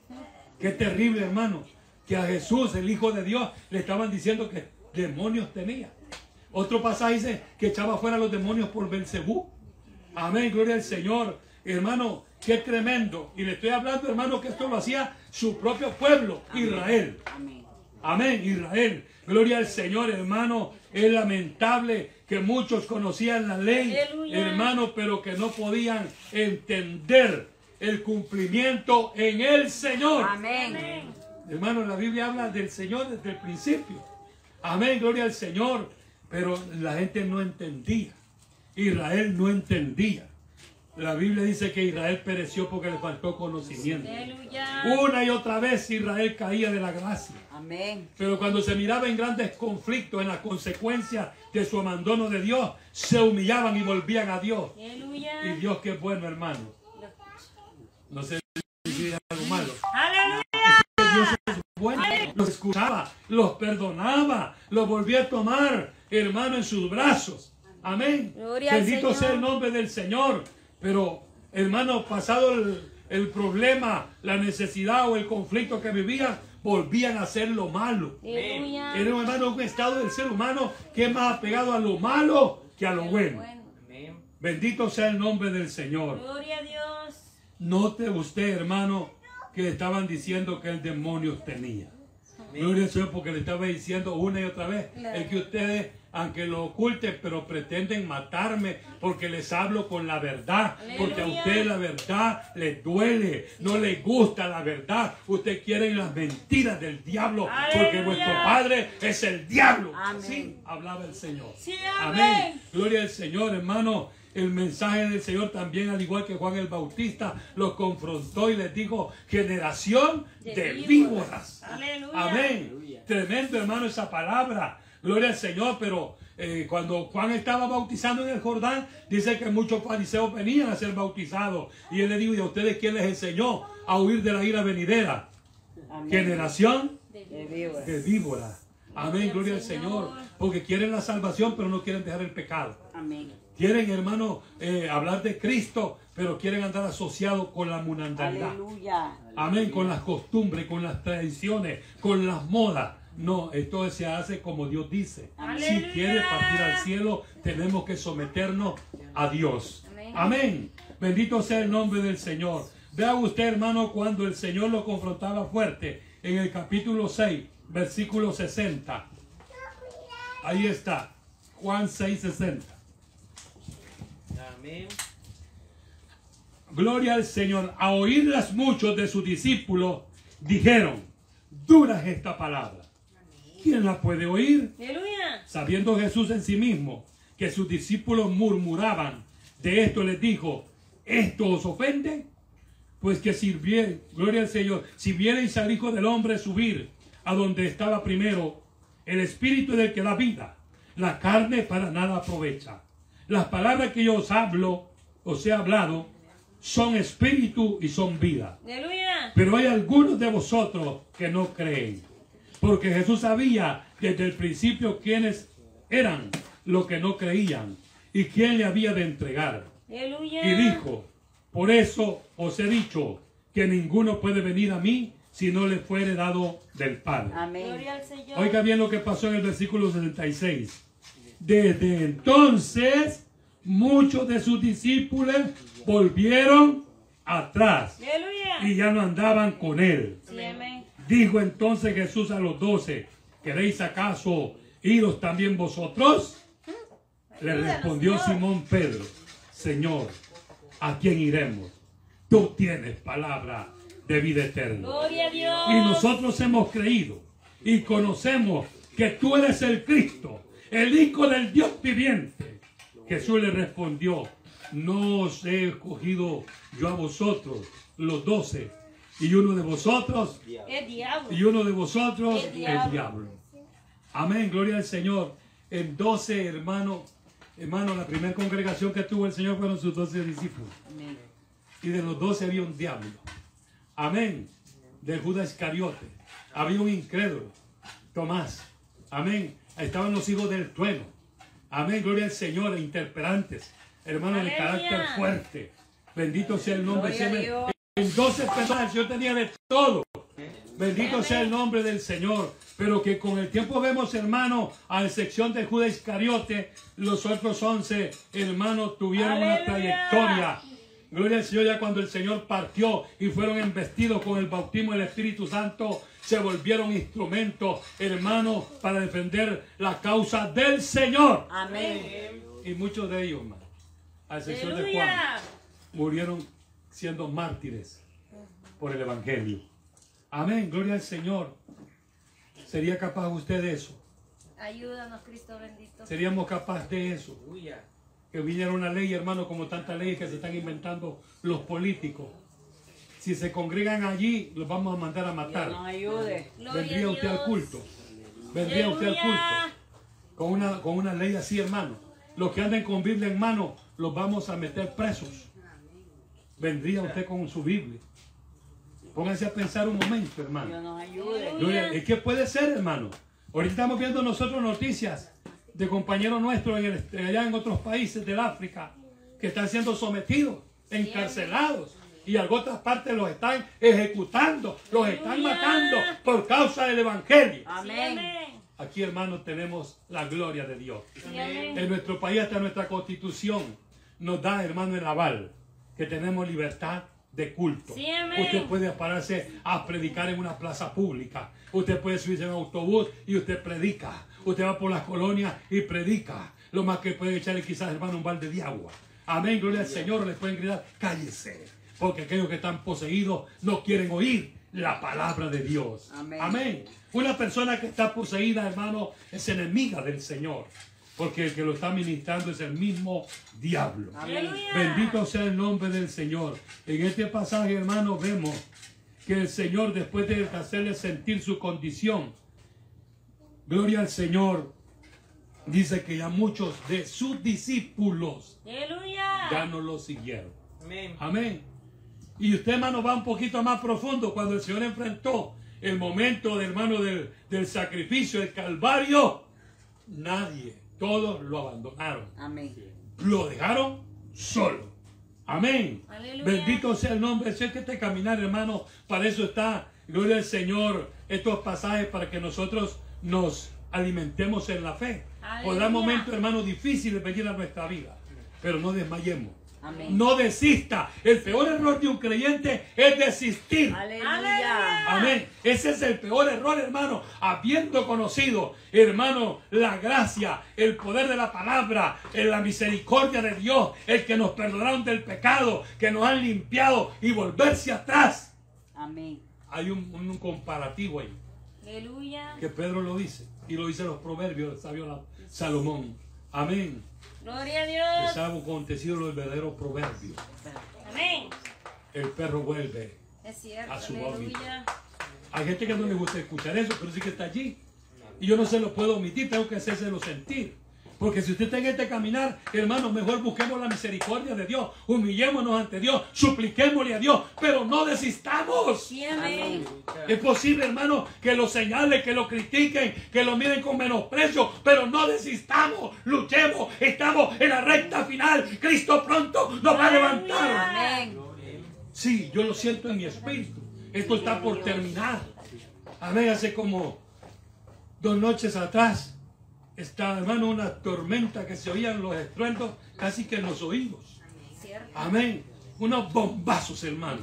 [SPEAKER 2] Qué terrible, hermano. Que a Jesús, el Hijo de Dios, le estaban diciendo que demonios tenía. Otro pasaje dice que echaba fuera los demonios por Belcebú. Amén, gloria al Señor. Hermano, qué tremendo. Y le estoy hablando, hermano, que esto lo hacía su propio pueblo, Israel.
[SPEAKER 3] Amén.
[SPEAKER 2] Amén, Israel. Gloria al Señor, hermano. Es lamentable que muchos conocían la ley,
[SPEAKER 4] Aleluya.
[SPEAKER 2] hermano, pero que no podían entender el cumplimiento en el Señor.
[SPEAKER 3] Amén.
[SPEAKER 2] Hermano, la Biblia habla del Señor desde el principio. Amén, gloria al Señor. Pero la gente no entendía. Israel no entendía. La Biblia dice que Israel pereció porque le faltó conocimiento. Una y otra vez Israel caía de la gracia.
[SPEAKER 3] Amén.
[SPEAKER 2] Pero cuando se miraba en grandes conflictos, en las consecuencias de su abandono de Dios, se humillaban y volvían a Dios. Y. Dios que es bueno, hermano. No sé si es algo malo.
[SPEAKER 4] Aleluya.
[SPEAKER 2] Dios es bueno. Los escuchaba, los perdonaba, los volvía a tomar, hermano, en sus brazos. Amén.
[SPEAKER 4] Gloria al
[SPEAKER 2] Bendito sea el nombre del Señor. Pero, hermano, pasado el, el problema, la necesidad o el conflicto que vivían, volvían a hacer lo malo.
[SPEAKER 4] Aleluya.
[SPEAKER 2] Era un hermano un estado del ser humano que es más apegado a lo malo que a lo bueno.
[SPEAKER 4] Bueno.
[SPEAKER 5] Amén.
[SPEAKER 2] Bendito sea el nombre del Señor.
[SPEAKER 4] Gloria a Dios.
[SPEAKER 2] Note usted, hermano, que estaban diciendo que el demonio tenía. Gloria al Señor, porque le estaba diciendo una y otra vez,
[SPEAKER 4] Claro.
[SPEAKER 2] es que ustedes, aunque lo oculten, pero pretenden matarme, porque les hablo con la verdad, porque a
[SPEAKER 4] Aleluya.
[SPEAKER 2] usted la verdad les duele, no les gusta la verdad, usted quiere las mentiras del diablo, porque vuestro padre es el diablo.
[SPEAKER 3] Amén.
[SPEAKER 2] Así hablaba el Señor.
[SPEAKER 4] Sí, amén.
[SPEAKER 2] Gloria al Señor, hermano. El mensaje del Señor también, al igual que Juan el Bautista, los confrontó y les dijo, generación de, víboras. Amén. Tremendo, hermano, esa palabra. Gloria al Señor, pero eh, cuando Juan estaba bautizando en el Jordán, dice que muchos fariseos venían a ser bautizados. Y él le dijo, ¿y a ustedes quién les enseñó a huir de la ira venidera?
[SPEAKER 3] Amén.
[SPEAKER 2] Generación
[SPEAKER 3] De víboras.
[SPEAKER 2] de víboras. Amén, gloria al Señor. Porque quieren la salvación, pero no quieren dejar el pecado.
[SPEAKER 3] Amén.
[SPEAKER 2] Quieren, hermano, eh, hablar de Cristo, pero quieren andar asociados con la mundanalidad.
[SPEAKER 3] Aleluya.
[SPEAKER 2] Amén, con las costumbres, con las tradiciones, con las modas. No, esto se hace como Dios dice. Si
[SPEAKER 4] Aleluya.
[SPEAKER 2] quiere partir al cielo, tenemos que someternos a Dios.
[SPEAKER 4] Amén.
[SPEAKER 2] Amén. Bendito sea el nombre del Señor. Vea usted, hermano, cuando el Señor lo confrontaba fuerte en el capítulo 6, versículo 60. Ahí está. Juan 6, 60.
[SPEAKER 5] Amén.
[SPEAKER 2] Gloria al Señor. A oírlas muchos de sus discípulos dijeron, dura es esta palabra. ¿Quién la puede oír?
[SPEAKER 4] Aleluya.
[SPEAKER 2] Sabiendo Jesús en sí mismo que sus discípulos murmuraban, de esto les dijo, ¿esto os ofende? Pues que sirvieren, gloria al Señor, si viereis al Hijo del Hombre subir a donde estaba primero, el Espíritu del que da vida, la carne para nada aprovecha. Las palabras que yo os hablo, os he hablado, son espíritu y son vida.
[SPEAKER 4] Aleluya.
[SPEAKER 2] Pero hay algunos de vosotros que no creen. Porque Jesús sabía desde el principio quiénes eran los que no creían y quién le había de entregar.
[SPEAKER 4] Aleluya.
[SPEAKER 2] Y dijo, por eso os he dicho que ninguno puede venir a mí si no le fuere dado del Padre.
[SPEAKER 3] Amén.
[SPEAKER 4] Gloria al Señor.
[SPEAKER 2] Oiga bien lo que pasó en el versículo 66. Desde entonces, muchos de sus discípulos volvieron atrás y ya no andaban con él. Dijo entonces Jesús a los doce, ¿queréis acaso iros también vosotros? Le respondió. Simón Pedro, Señor, ¿a quién iremos? Tú tienes palabra de vida eterna.
[SPEAKER 4] Gloria a Dios.
[SPEAKER 2] Y nosotros hemos creído y conocemos que tú eres el Cristo, el Hijo del Dios viviente. Jesús le respondió, no os he escogido yo a vosotros, los doce, Y uno de vosotros,
[SPEAKER 4] El diablo.
[SPEAKER 2] y uno de vosotros,
[SPEAKER 4] El
[SPEAKER 2] el
[SPEAKER 4] diablo.
[SPEAKER 2] diablo. Amén, gloria al Señor. En 12, hermano, hermano, la primera congregación que tuvo el Señor fueron sus 12 discípulos.
[SPEAKER 3] Amén.
[SPEAKER 2] Y de los 12 había un diablo. Amén. De Judas Iscariote. Había un incrédulo. Tomás. Amén. Estaban los hijos del trueno. Amén. Gloria al Señor. Interperantes. Hermano, de carácter fuerte. Bendito sea el nombre. En 12 personas Señor tenía de todo. Bendito sea el nombre del Señor. Pero que con el tiempo vemos, hermano, a excepción de Judas Iscariote, los otros 11 hermanos tuvieron una trayectoria. Gloria al Señor, ya cuando el Señor partió y fueron embestidos con el bautismo del Espíritu Santo, se volvieron instrumentos, hermanos, para defender la causa del Señor.
[SPEAKER 3] Amén.
[SPEAKER 2] Y muchos de ellos, hermano, a excepción de Juan, murieron siendo mártires por el Evangelio. Amén, gloria al Señor. ¿Sería capaz usted de eso?
[SPEAKER 4] Ayúdanos, Cristo bendito.
[SPEAKER 2] ¿Seríamos capaces de eso? Que viniera una ley, hermano, como tantas leyes que se están inventando los políticos. Si se congregan allí, los vamos a mandar a
[SPEAKER 3] Dios
[SPEAKER 2] matar.
[SPEAKER 3] nos ayude.
[SPEAKER 2] Vendría usted al
[SPEAKER 4] Dios.
[SPEAKER 2] culto. Vendría usted al culto. Con una, con una ley así, hermano. Los que anden con Biblia en mano, los vamos a meter presos. Vendría usted con su Biblia. Pónganse a pensar un momento,
[SPEAKER 3] Dios
[SPEAKER 2] hermano.
[SPEAKER 3] nos ayude.
[SPEAKER 2] Que puede ser, hermano. Ahorita estamos viendo nosotros noticias de compañeros nuestros en el- allá en otros países del África que están siendo sometidos, encarcelados. Y en otras partes los están ejecutando, los están matando por causa del Evangelio.
[SPEAKER 3] Amén.
[SPEAKER 2] Aquí, hermanos, tenemos la gloria de Dios.
[SPEAKER 4] Amén.
[SPEAKER 2] En nuestro país, hasta nuestra constitución nos da, hermano, el aval, que tenemos libertad de culto.
[SPEAKER 4] Sí, amén.
[SPEAKER 2] Usted puede pararse a predicar en una plaza pública. Usted puede subirse en un autobús y usted predica. Usted va por las colonias y predica. Lo más que puede echarle quizás, hermano, un balde de agua. Amén, gloria al Señor. Les pueden gritar, cállese. Porque aquellos que están poseídos no quieren oír la palabra de Dios.
[SPEAKER 3] Amén.
[SPEAKER 2] Amén. Una persona que está poseída, hermano, es enemiga del Señor. Porque el que lo está ministrando es el mismo diablo.
[SPEAKER 3] Amén.
[SPEAKER 2] Bendito sea el nombre del Señor. En este pasaje, hermano, vemos que el Señor, después de hacerle sentir su condición, gloria al Señor, dice que ya muchos de sus discípulos
[SPEAKER 4] Aleluya.
[SPEAKER 2] ya no lo siguieron.
[SPEAKER 5] Amén.
[SPEAKER 2] Amén. Y usted, hermano, va un poquito más profundo cuando el Señor enfrentó el momento, de, hermano, del, del sacrificio, el Calvario. Nadie, todos lo abandonaron.
[SPEAKER 3] Amén.
[SPEAKER 2] Lo dejaron solo. Amén.
[SPEAKER 4] Aleluya.
[SPEAKER 2] Bendito sea el nombre. Si es que este caminar, hermano, para eso está, gloria al Señor, estos pasajes para que nosotros nos alimentemos en la fe.
[SPEAKER 4] Aleluya.
[SPEAKER 2] Podrá momentos, hermano, difíciles venir a nuestra vida, pero no desmayemos.
[SPEAKER 3] Amén.
[SPEAKER 2] No desista. El peor error de un creyente es desistir.
[SPEAKER 3] Aleluya.
[SPEAKER 2] Amén. Ese es el peor error, hermano. Habiendo conocido, hermano, la gracia, el poder de la palabra, en la misericordia de Dios, el que nos perdonaron del pecado, que nos han limpiado y volverse atrás.
[SPEAKER 3] Amén.
[SPEAKER 2] Hay un, un comparativo ahí,
[SPEAKER 4] Aleluya.
[SPEAKER 2] que Pedro lo dice, y lo dice los proverbios del sabio Salomón. Amén.
[SPEAKER 4] Gloria a Dios.
[SPEAKER 2] algo acontecido los verdaderos proverbios.
[SPEAKER 4] Amén.
[SPEAKER 2] El perro vuelve
[SPEAKER 4] Es cierto.
[SPEAKER 2] A su.
[SPEAKER 4] Aleluya.
[SPEAKER 2] Hay gente que no le gusta escuchar eso, pero sí que está allí. Y yo no se lo puedo omitir, tengo que hacérselo sentir. Porque si usted está en este caminar, hermano, mejor busquemos la misericordia de Dios. Humillémonos ante Dios, supliquémosle a Dios, pero no desistamos.
[SPEAKER 4] Sí, amén.
[SPEAKER 2] Es posible, hermano, que lo señalen, que lo critiquen, que lo miren con menosprecio, pero no desistamos, luchemos, estamos en la recta final. Cristo pronto nos va a levantar.
[SPEAKER 3] Amén.
[SPEAKER 2] Sí, yo lo siento en mi espíritu. Esto está por terminar. Amén. Hace como dos noches atrás está, hermano, una tormenta que se oían los estruendos casi que en los oídos. Amén. Unos bombazos, hermano.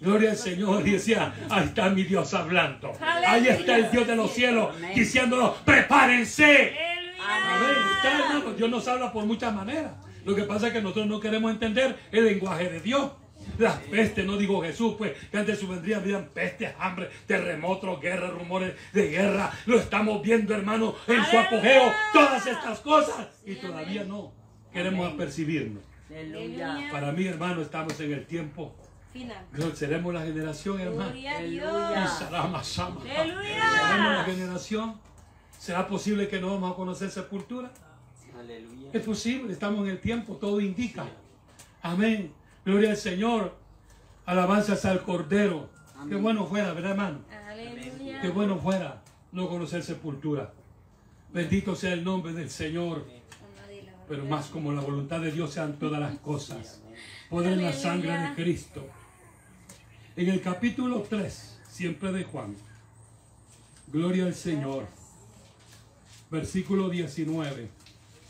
[SPEAKER 2] Gloria al Señor. Y decía, ahí está mi Dios hablando. Ahí está el Dios de los cielos diciéndonos, prepárense. Amén. Está, hermano. Dios nos habla por muchas maneras. Lo que pasa es que nosotros no queremos entender el lenguaje de Dios. Las pestes, no digo Jesús, pues que antes su vendría habían pestes, hambre, terremotos, guerra, rumores de guerra. Lo estamos viendo, hermano, en su
[SPEAKER 4] ¡Aleluya!
[SPEAKER 2] apogeo. Todas estas cosas. Y todavía
[SPEAKER 4] amén.
[SPEAKER 2] no queremos
[SPEAKER 3] Amén.
[SPEAKER 2] apercibirnos.
[SPEAKER 3] Aleluya.
[SPEAKER 2] Para mí, hermano, estamos en el tiempo
[SPEAKER 4] Final.
[SPEAKER 2] Seremos la generación, hermano.
[SPEAKER 3] Aleluya.
[SPEAKER 2] Seremos la generación. ¿Será posible que no vamos a conocer sepultura?
[SPEAKER 5] Aleluya.
[SPEAKER 2] Es posible, estamos en el tiempo, todo indica. Amén. Gloria al Señor. Alabanzas al Cordero. Qué bueno fuera, ¿verdad, hermano?
[SPEAKER 4] Aleluya.
[SPEAKER 2] Qué bueno fuera no conocer sepultura. Bendito sea el nombre del Señor. Pero más como la voluntad de Dios sean todas las cosas. Poder en la sangre de Cristo. En el capítulo 3, siempre de Juan. Gloria al Señor. Versículo 19.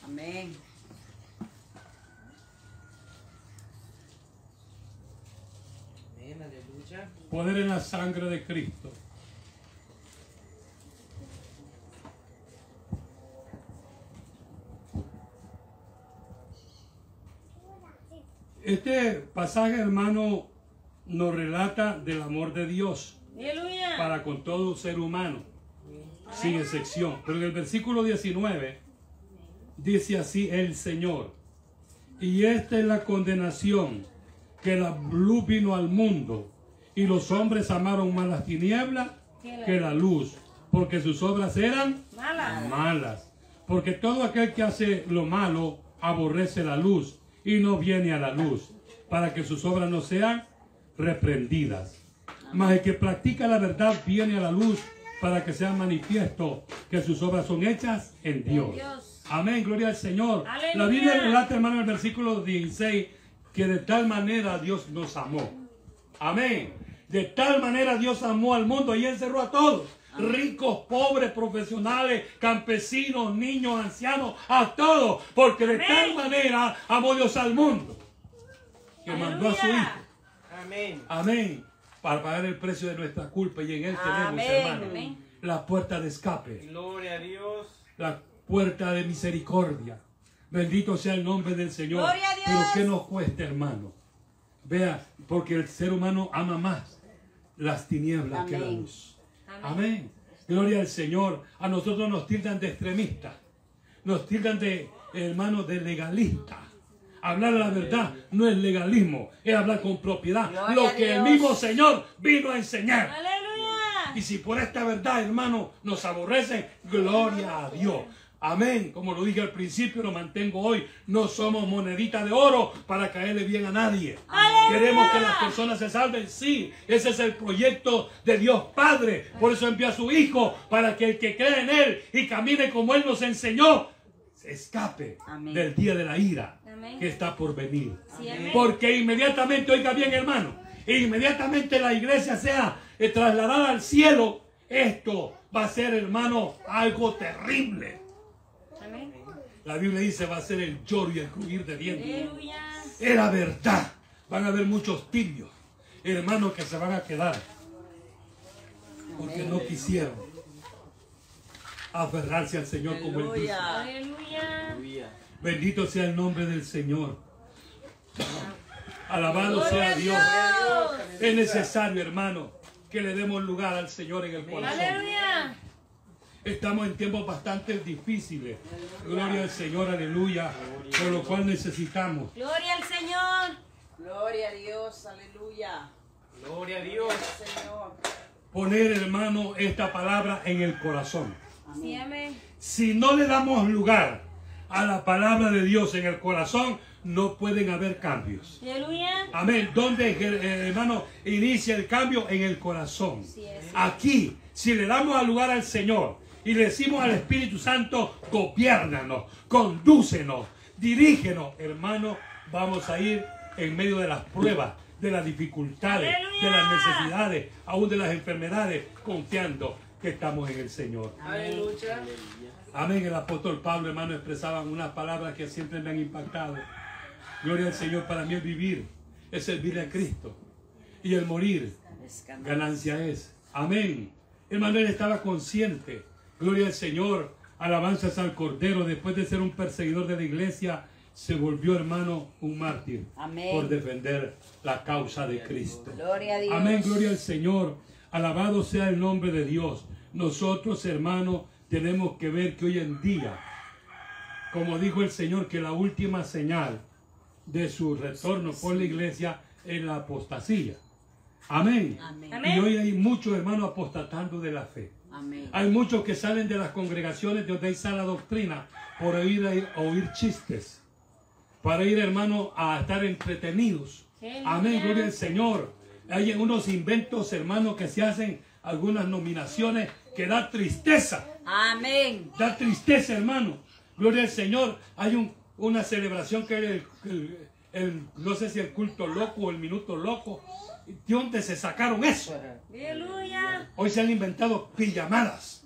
[SPEAKER 3] Amén.
[SPEAKER 5] Amén. Aleluya.
[SPEAKER 2] Poder en la sangre de Cristo. Este pasaje, hermano, nos relata del amor de Dios
[SPEAKER 4] Aleluya.
[SPEAKER 2] para con todo ser humano, sin excepción. Pero en el versículo 19 dice así el Señor. Y esta es la condenación, que la luz vino al mundo, y los hombres amaron más las tinieblas que la luz, porque sus obras eran
[SPEAKER 4] Mala.
[SPEAKER 2] malas. Porque todo aquel que hace lo malo aborrece la luz y no viene a la luz, para que sus obras no sean reprendidas. Mas el que practica la verdad viene a la luz para que sea manifiesto que sus obras son hechas en Dios.
[SPEAKER 4] Dios.
[SPEAKER 2] Amén, gloria al Señor.
[SPEAKER 4] Aleluya.
[SPEAKER 2] La Biblia relata, hermano, en el versículo 16, que de tal manera Dios nos amó. Amén. De tal manera Dios amó al mundo y encerró a todos. Ricos, pobres, profesionales, campesinos, niños, ancianos, a todos. Porque de tal manera amó Dios al mundo. Que mandó a su. Hijo.
[SPEAKER 5] Amén.
[SPEAKER 2] Amén. Para pagar el precio de nuestra culpa. Y en Él tenemos,
[SPEAKER 3] Amén.
[SPEAKER 2] hermano,
[SPEAKER 4] Amén.
[SPEAKER 2] la puerta de escape
[SPEAKER 5] Gloria a Dios.
[SPEAKER 2] la puerta de misericordia. Bendito sea el nombre del Señor.
[SPEAKER 4] Gloria a Dios.
[SPEAKER 2] Pero ¿qué nos cuesta, hermano? Vea, porque el ser humano ama más las tinieblas que la
[SPEAKER 3] Amén.
[SPEAKER 2] luz. Amén. Gloria al Señor. A nosotros nos tildan de extremistas. Nos tildan de, hermanos, de legalistas. Hablar la verdad no es legalismo, es hablar con propiedad.
[SPEAKER 3] Gloria
[SPEAKER 2] lo que el mismo Señor vino a enseñar.
[SPEAKER 4] Aleluya.
[SPEAKER 2] Y si por esta verdad, hermano, nos aborrecen, gloria a Dios. Amén. Como lo dije al principio, lo mantengo hoy. No somos moneditas de oro para caerle bien a nadie. Queremos que las personas se salven. Sí, ese es el proyecto de Dios Padre. Por eso envió a su Hijo, para que el que cree en Él y camine como Él nos enseñó, se escape
[SPEAKER 3] Amén.
[SPEAKER 2] del día de la ira
[SPEAKER 4] Amén.
[SPEAKER 2] que está por venir.
[SPEAKER 4] Sí.
[SPEAKER 2] Porque inmediatamente, oiga bien hermano, inmediatamente la iglesia sea eh, trasladada al cielo, esto va a ser hermano algo terrible.
[SPEAKER 4] Amén.
[SPEAKER 2] La Biblia dice va a ser el lloro y el crujir de dientes.
[SPEAKER 4] Aleluya.
[SPEAKER 2] Era verdad. Van a haber muchos tibios, hermanos que se van a quedar porque no quisieron aferrarse al Señor como Él dice.
[SPEAKER 3] Aleluya.
[SPEAKER 2] Bendito sea el nombre del Señor. Alabado sea Dios.
[SPEAKER 4] Dios.
[SPEAKER 2] Es necesario, hermano, que le demos lugar al Señor en el corazón.
[SPEAKER 4] Aleluya.
[SPEAKER 2] Estamos en tiempos bastante difíciles. Gloria al Señor, aleluya. Por lo cual necesitamos
[SPEAKER 4] Gloria al Señor.
[SPEAKER 3] Gloria a Dios. Aleluya.
[SPEAKER 5] Gloria a Dios.
[SPEAKER 3] Señor.
[SPEAKER 2] poner, hermano, esta palabra en el corazón.
[SPEAKER 4] Amén.
[SPEAKER 2] Si no le damos lugar a la palabra de Dios en el corazón, no pueden haber cambios.
[SPEAKER 4] Aleluya.
[SPEAKER 2] Amén. ¿Dónde, eh, hermano, inicia el cambio? En el corazón.
[SPEAKER 4] Sí es.
[SPEAKER 2] Aquí, si le damos al lugar al Señor y le decimos al Espíritu Santo, gobiérnanos, condúcenos, dirígenos, hermano, vamos a ir en medio de las pruebas, de las dificultades,
[SPEAKER 4] ¡Aleluya!
[SPEAKER 2] de las necesidades, aún de las enfermedades, confiando que estamos en el Señor.
[SPEAKER 5] Aleluya.
[SPEAKER 2] Amén. El apóstol Pablo, hermano, expresaban unas palabras que siempre me han impactado. Gloria al Señor, para mí el vivir es servir a Cristo. Y el morir, ganancia es. Amén. Hermano, él estaba consciente. Gloria al Señor. Alabanzas al Cordero. Después de ser un perseguidor de la iglesia, se volvió, hermano, un mártir.
[SPEAKER 3] Amén.
[SPEAKER 2] Por defender la causa de Cristo.
[SPEAKER 3] Gloria a Dios.
[SPEAKER 2] Amén, gloria al Señor. Alabado sea el nombre de Dios. Nosotros, hermanos, tenemos que ver que hoy en día, como dijo el Señor, que la última señal de su retorno por la iglesia en la apostasía. Amén. Y hoy hay muchos hermanos apostatando de la fe.
[SPEAKER 3] Amén.
[SPEAKER 2] Hay muchos que salen de las congregaciones de donde hay sana doctrina por oír, oír chistes, para ir, hermano, a estar entretenidos. Amén, gloria al Señor. Hay unos inventos, hermano, que se hacen algunas nominaciones que da tristeza.
[SPEAKER 3] Amén.
[SPEAKER 2] Da tristeza, hermano. Gloria al Señor. Hay un- una celebración que es el, el- el- no sé si el culto loco o el minuto loco. ¿De dónde se sacaron eso?
[SPEAKER 4] Aleluya.
[SPEAKER 2] Hoy se han inventado pijamadas.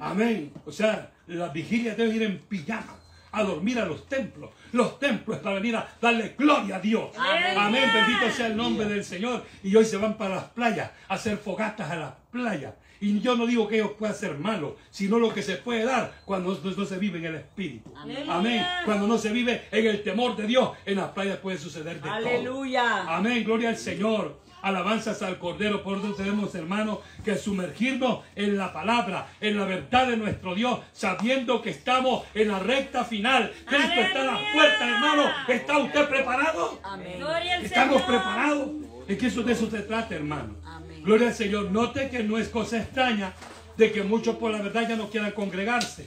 [SPEAKER 3] Amén.
[SPEAKER 2] O sea, las vigilias deben ir en pijama a dormir a los templos. Los templos para venir a darle gloria a Dios.
[SPEAKER 3] Amén.
[SPEAKER 2] Amén. Bendito sea el nombre del Señor. Y hoy se van para las playas a hacer fogatas a las playas. Y yo no digo que ellos puedan ser malos, sino lo que se puede dar cuando no, no se vive en el Espíritu.
[SPEAKER 3] Amén.
[SPEAKER 2] Amén. Cuando no se vive en el temor de Dios, en las playas puede suceder de todo.
[SPEAKER 3] Aleluya.
[SPEAKER 2] Amén, gloria al Señor. Alabanzas al Cordero. Por eso tenemos, hermanos, que sumergirnos en la palabra, en la verdad de nuestro Dios, sabiendo que estamos en la recta final. Cristo está a la
[SPEAKER 4] ¡Aleluya!
[SPEAKER 2] puerta, hermano. ¿Está usted preparado?
[SPEAKER 3] Amén.
[SPEAKER 4] Gloria al
[SPEAKER 2] ¿Estamos
[SPEAKER 4] Señor.
[SPEAKER 2] preparados? Es que eso de eso se trata, hermano.
[SPEAKER 3] Amén.
[SPEAKER 2] Gloria al Señor. Note que no es cosa extraña de que muchos por la verdad ya no quieran congregarse.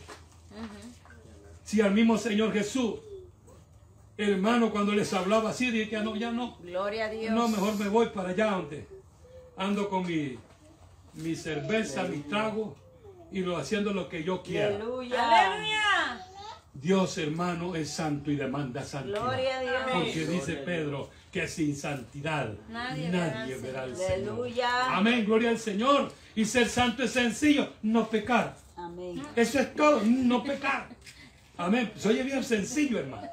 [SPEAKER 2] Si al mismo Señor Jesús, hermano, cuando les hablaba así, dije que ya no, ya no.
[SPEAKER 3] Gloria a Dios.
[SPEAKER 2] No, mejor me voy para allá donde ando con mi, mi cerveza, mi trago y lo haciendo lo que yo quiera.
[SPEAKER 3] Aleluya.
[SPEAKER 4] Aleluya.
[SPEAKER 2] Dios, hermano, es santo y demanda santidad.
[SPEAKER 3] Gloria a Dios.
[SPEAKER 2] Porque dice Pedro que sin santidad
[SPEAKER 4] Nadie
[SPEAKER 2] nadie,
[SPEAKER 4] verá al
[SPEAKER 2] Señor.
[SPEAKER 3] Aleluya.
[SPEAKER 2] Amén, gloria al Señor. Y ser santo es sencillo, no pecar.
[SPEAKER 3] Amén.
[SPEAKER 2] Eso es todo, no pecar. Amén. Se oye bien sencillo, hermano.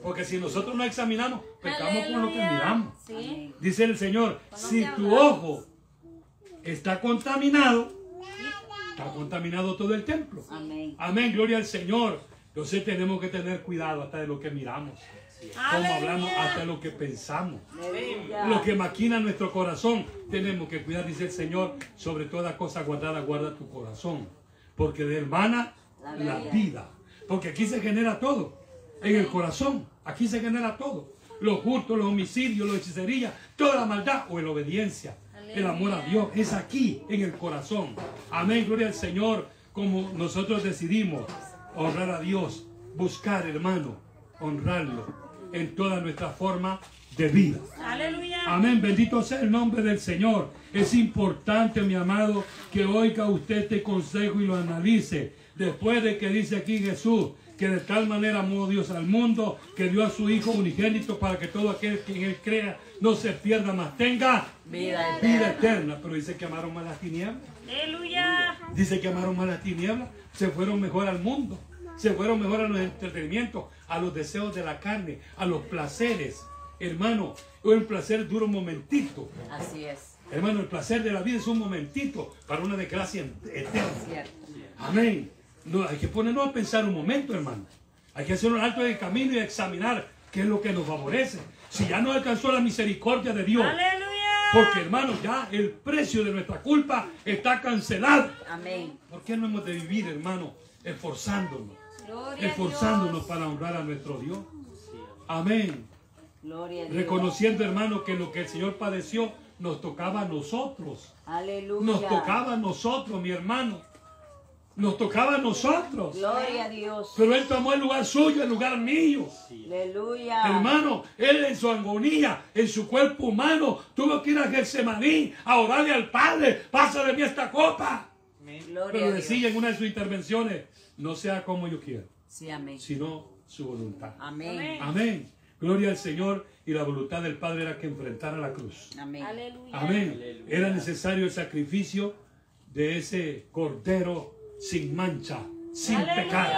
[SPEAKER 2] Porque si nosotros no examinamos, pecamos con lo que miramos.
[SPEAKER 4] Sí.
[SPEAKER 2] Dice el Señor, si tu ojo está contaminado, está contaminado todo el templo.
[SPEAKER 3] Amén.
[SPEAKER 2] Amén, gloria al Señor. Entonces tenemos que tener cuidado hasta de lo que miramos, cómo hablamos, hasta lo que pensamos. Lo que maquina nuestro corazón, tenemos que cuidar, dice el Señor, sobre toda cosa guardada, guarda tu corazón. Porque de hermana
[SPEAKER 3] La vida.
[SPEAKER 2] Porque aquí se genera todo, en el corazón, aquí se genera todo. Los hurtos, los homicidios, la hechicería, toda la maldad o la obediencia, el amor a Dios, es aquí, en el corazón. Amén, gloria al Señor, como nosotros decidimos honrar a Dios, buscar, hermano, honrarlo en toda nuestra forma de vida.
[SPEAKER 4] Aleluya.
[SPEAKER 2] Amén, bendito sea el nombre del Señor. Es importante, mi amado, que oiga usted este consejo y lo analice. Después de que dice aquí Jesús, que de tal manera amó Dios al mundo, que dio a su Hijo unigénito para que todo aquel que en él crea no se pierda, más tenga
[SPEAKER 3] Vida eterna.
[SPEAKER 2] Pero dice que amaron más las tinieblas.
[SPEAKER 4] Aleluya.
[SPEAKER 2] Dice que amaron más las tinieblas, se fueron mejor al mundo, se fueron mejor a los entretenimientos, a los deseos de la carne, a los placeres. Hermano, el placer dura un momentito.
[SPEAKER 3] Así es.
[SPEAKER 2] Hermano, el placer de la vida es un momentito para una desgracia eterna.
[SPEAKER 3] Cierto.
[SPEAKER 2] Amén. No, hay que ponernos a pensar un momento, hermano. Hay que hacer un alto del camino y examinar qué es lo que nos favorece. Si ya no alcanzó la misericordia de Dios,
[SPEAKER 4] Aleluya.
[SPEAKER 2] porque hermano, ya el precio de nuestra culpa está cancelado.
[SPEAKER 3] Amén.
[SPEAKER 2] ¿Por qué no hemos de vivir, hermano, esforzándonos? Esforzándonos para honrar a nuestro Dios. Amén. Reconociendo, hermano, que lo que el Señor padeció nos tocaba a nosotros.
[SPEAKER 3] Aleluya.
[SPEAKER 2] Nos tocaba a nosotros, mi hermano. Nos tocaba a nosotros.
[SPEAKER 3] Gloria a Dios.
[SPEAKER 2] Pero Él tomó el lugar suyo, el lugar mío.
[SPEAKER 3] Aleluya.
[SPEAKER 2] Hermano, Él en su agonía, en su cuerpo humano, tuvo que ir a Getsemaní a orarle al Padre. Pasa de mí esta copa.
[SPEAKER 3] Gloria
[SPEAKER 2] Pero decía en una de sus intervenciones, no sea como yo quiero,
[SPEAKER 3] Sí, amén.
[SPEAKER 2] sino su voluntad.
[SPEAKER 3] Amén.
[SPEAKER 2] Amén. Gloria al Señor y la voluntad del Padre era que enfrentara la cruz.
[SPEAKER 3] Amén.
[SPEAKER 4] Aleluya.
[SPEAKER 2] Amén. Era necesario el sacrificio de ese cordero sin mancha, sin
[SPEAKER 4] Aleluya.
[SPEAKER 2] pecado.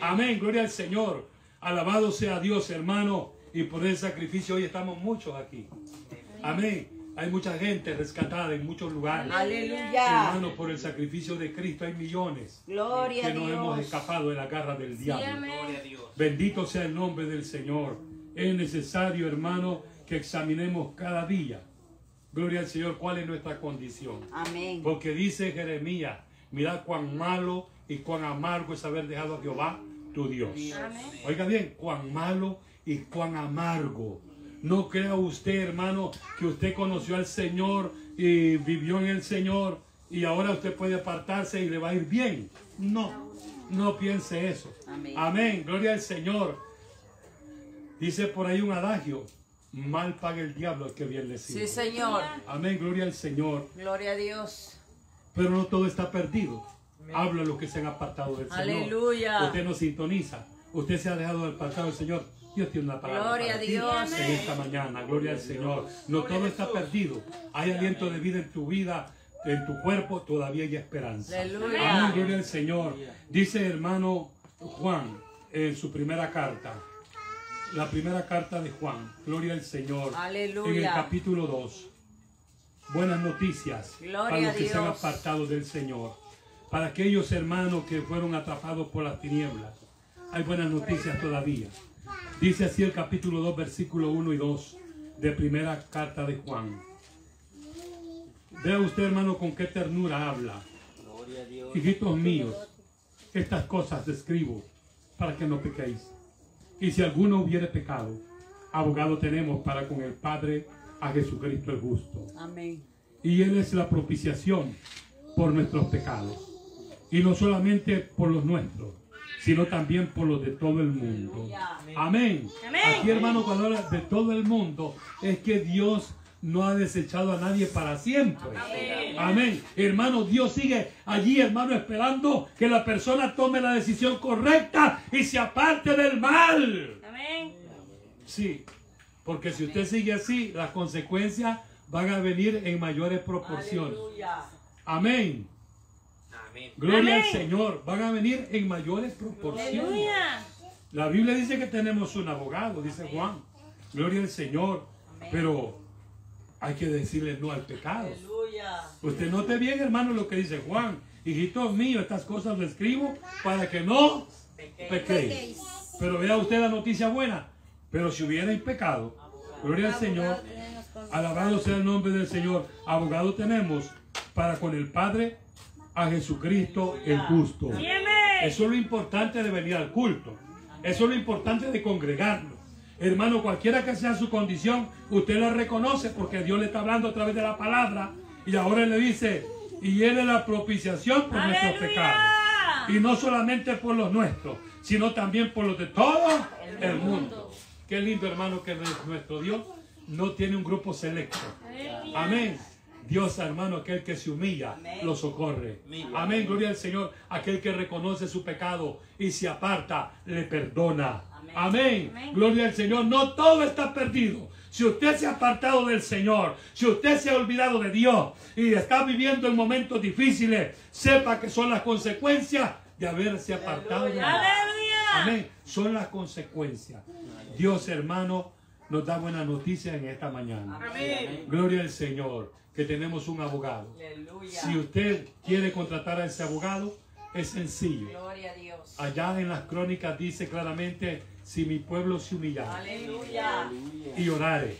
[SPEAKER 2] Amén. Gloria al Señor. Alabado sea Dios, hermano. Y por ese sacrificio hoy estamos muchos aquí. Amén. Hay mucha gente rescatada en muchos lugares.
[SPEAKER 3] Aleluya.
[SPEAKER 2] Hermano, por el sacrificio de Cristo hay millones
[SPEAKER 3] Gloria a
[SPEAKER 2] que nos hemos
[SPEAKER 3] Dios.
[SPEAKER 2] escapado de la garra del
[SPEAKER 4] Sí,
[SPEAKER 2] diablo.
[SPEAKER 5] Gloria a Dios.
[SPEAKER 2] Bendito sea el nombre del Señor. Es necesario, hermano, que examinemos cada día. Gloria al Señor, cuál es nuestra condición.
[SPEAKER 3] Amén.
[SPEAKER 2] Porque dice Jeremías, mirad cuán malo y cuán amargo es haber dejado a Jehová tu Dios.
[SPEAKER 4] Amén.
[SPEAKER 2] Oiga bien, cuán malo y cuán amargo. No crea usted, hermano, que usted conoció al Señor y vivió en el Señor y ahora usted puede apartarse y le va a ir bien. No, no piense eso.
[SPEAKER 3] Amén.
[SPEAKER 2] Amén. Gloria al Señor. Dice por ahí un adagio. Mal paga el diablo el que bien le sirve.
[SPEAKER 3] Sí, Señor.
[SPEAKER 2] Amén. Gloria al Señor.
[SPEAKER 3] Gloria a Dios.
[SPEAKER 2] Pero no todo está perdido. Habla los que se han apartado del Señor.
[SPEAKER 3] Aleluya.
[SPEAKER 2] Usted no sintoniza. Usted se ha dejado del apartado del Señor. Dios tiene una palabra
[SPEAKER 3] Gloria
[SPEAKER 2] para
[SPEAKER 3] a
[SPEAKER 2] ti
[SPEAKER 3] Dios.
[SPEAKER 2] en esta mañana. Gloria al Señor. No todo está perdido. Hay aliento de vida en tu vida, en tu cuerpo. Todavía hay esperanza.
[SPEAKER 3] Aleluya.
[SPEAKER 2] Amén. Gloria al Señor. Dice hermano Juan en su primera carta. La primera carta de Juan. Gloria al Señor.
[SPEAKER 3] Aleluya.
[SPEAKER 2] En el capítulo 2. Buenas noticias
[SPEAKER 3] Gloria
[SPEAKER 2] para los que se han apartado del Señor. Para aquellos hermanos que fueron atrapados por las tinieblas. Hay buenas noticias todavía. Dice así el capítulo 2, versículo 1 y 2 de primera carta de Juan. Vea usted, hermano, con qué ternura habla.
[SPEAKER 5] Gloria a Dios.
[SPEAKER 2] Hijitos míos, estas cosas escribo para que no pequéis. Y si alguno hubiere pecado, abogado tenemos para con el Padre a Jesucristo el justo.
[SPEAKER 3] Amén.
[SPEAKER 2] Y Él es la propiciación por nuestros pecados. Y no solamente por los nuestros, sino también por los de todo el mundo. Amén.
[SPEAKER 4] Amén.
[SPEAKER 2] Aquí, hermano, cuando habla de todo el mundo, es que Dios no ha desechado a nadie para siempre. Amén. Hermano, Dios sigue allí, hermano, esperando que la persona tome la decisión correcta y se aparte del mal.
[SPEAKER 4] Amén.
[SPEAKER 2] Sí, porque si usted sigue así, las consecuencias van a venir en mayores proporciones. Amén.
[SPEAKER 5] Amén.
[SPEAKER 2] Gloria
[SPEAKER 4] Amén.
[SPEAKER 2] al Señor. Van a venir en mayores proporciones.
[SPEAKER 4] Aleluya.
[SPEAKER 2] La Biblia dice que tenemos un abogado, dice Juan. Gloria al Señor. Pero hay que decirle no al pecado.
[SPEAKER 3] Aleluya.
[SPEAKER 2] Usted note bien, hermano, lo que dice Juan. Hijitos míos, estas cosas lo escribo para que no pequéis. Pero vea usted la noticia buena. Pero si hubierais pecado, gloria al Señor, alabado sea el nombre del Señor. Abogado tenemos para con el Padre a Jesucristo el justo. Eso es lo importante de venir al culto. Eso es lo importante de congregarnos. Hermano, cualquiera que sea su condición, usted la reconoce porque Dios le está hablando a través de la palabra. Y ahora le dice, y Él es la propiciación por nuestros pecados. Y no solamente por los nuestros, sino también por los de todo el mundo. Qué lindo, hermano, que nuestro Dios no tiene un grupo selecto. Amén. Dios, hermano, aquel que se humilla, lo socorre. Amén. Gloria al Señor. Aquel que reconoce su pecado y se aparta, le perdona. Amén.
[SPEAKER 4] Amén.
[SPEAKER 2] Gloria al Señor. No todo está perdido. Si usted se ha apartado del Señor, si usted se ha olvidado de Dios y está viviendo en momentos difíciles, sepa que son las consecuencias de haberse apartado de Dios. Amén. Son las consecuencias. Dios, hermano, nos da buena noticia en esta mañana.
[SPEAKER 5] Amén.
[SPEAKER 2] Gloria al Señor, que tenemos un abogado.
[SPEAKER 3] Aleluya.
[SPEAKER 2] Si usted quiere contratar a ese abogado, es sencillo.
[SPEAKER 3] Gloria a Dios.
[SPEAKER 2] Allá en las crónicas dice claramente, si mi pueblo se humillara
[SPEAKER 3] Aleluya.
[SPEAKER 2] y orare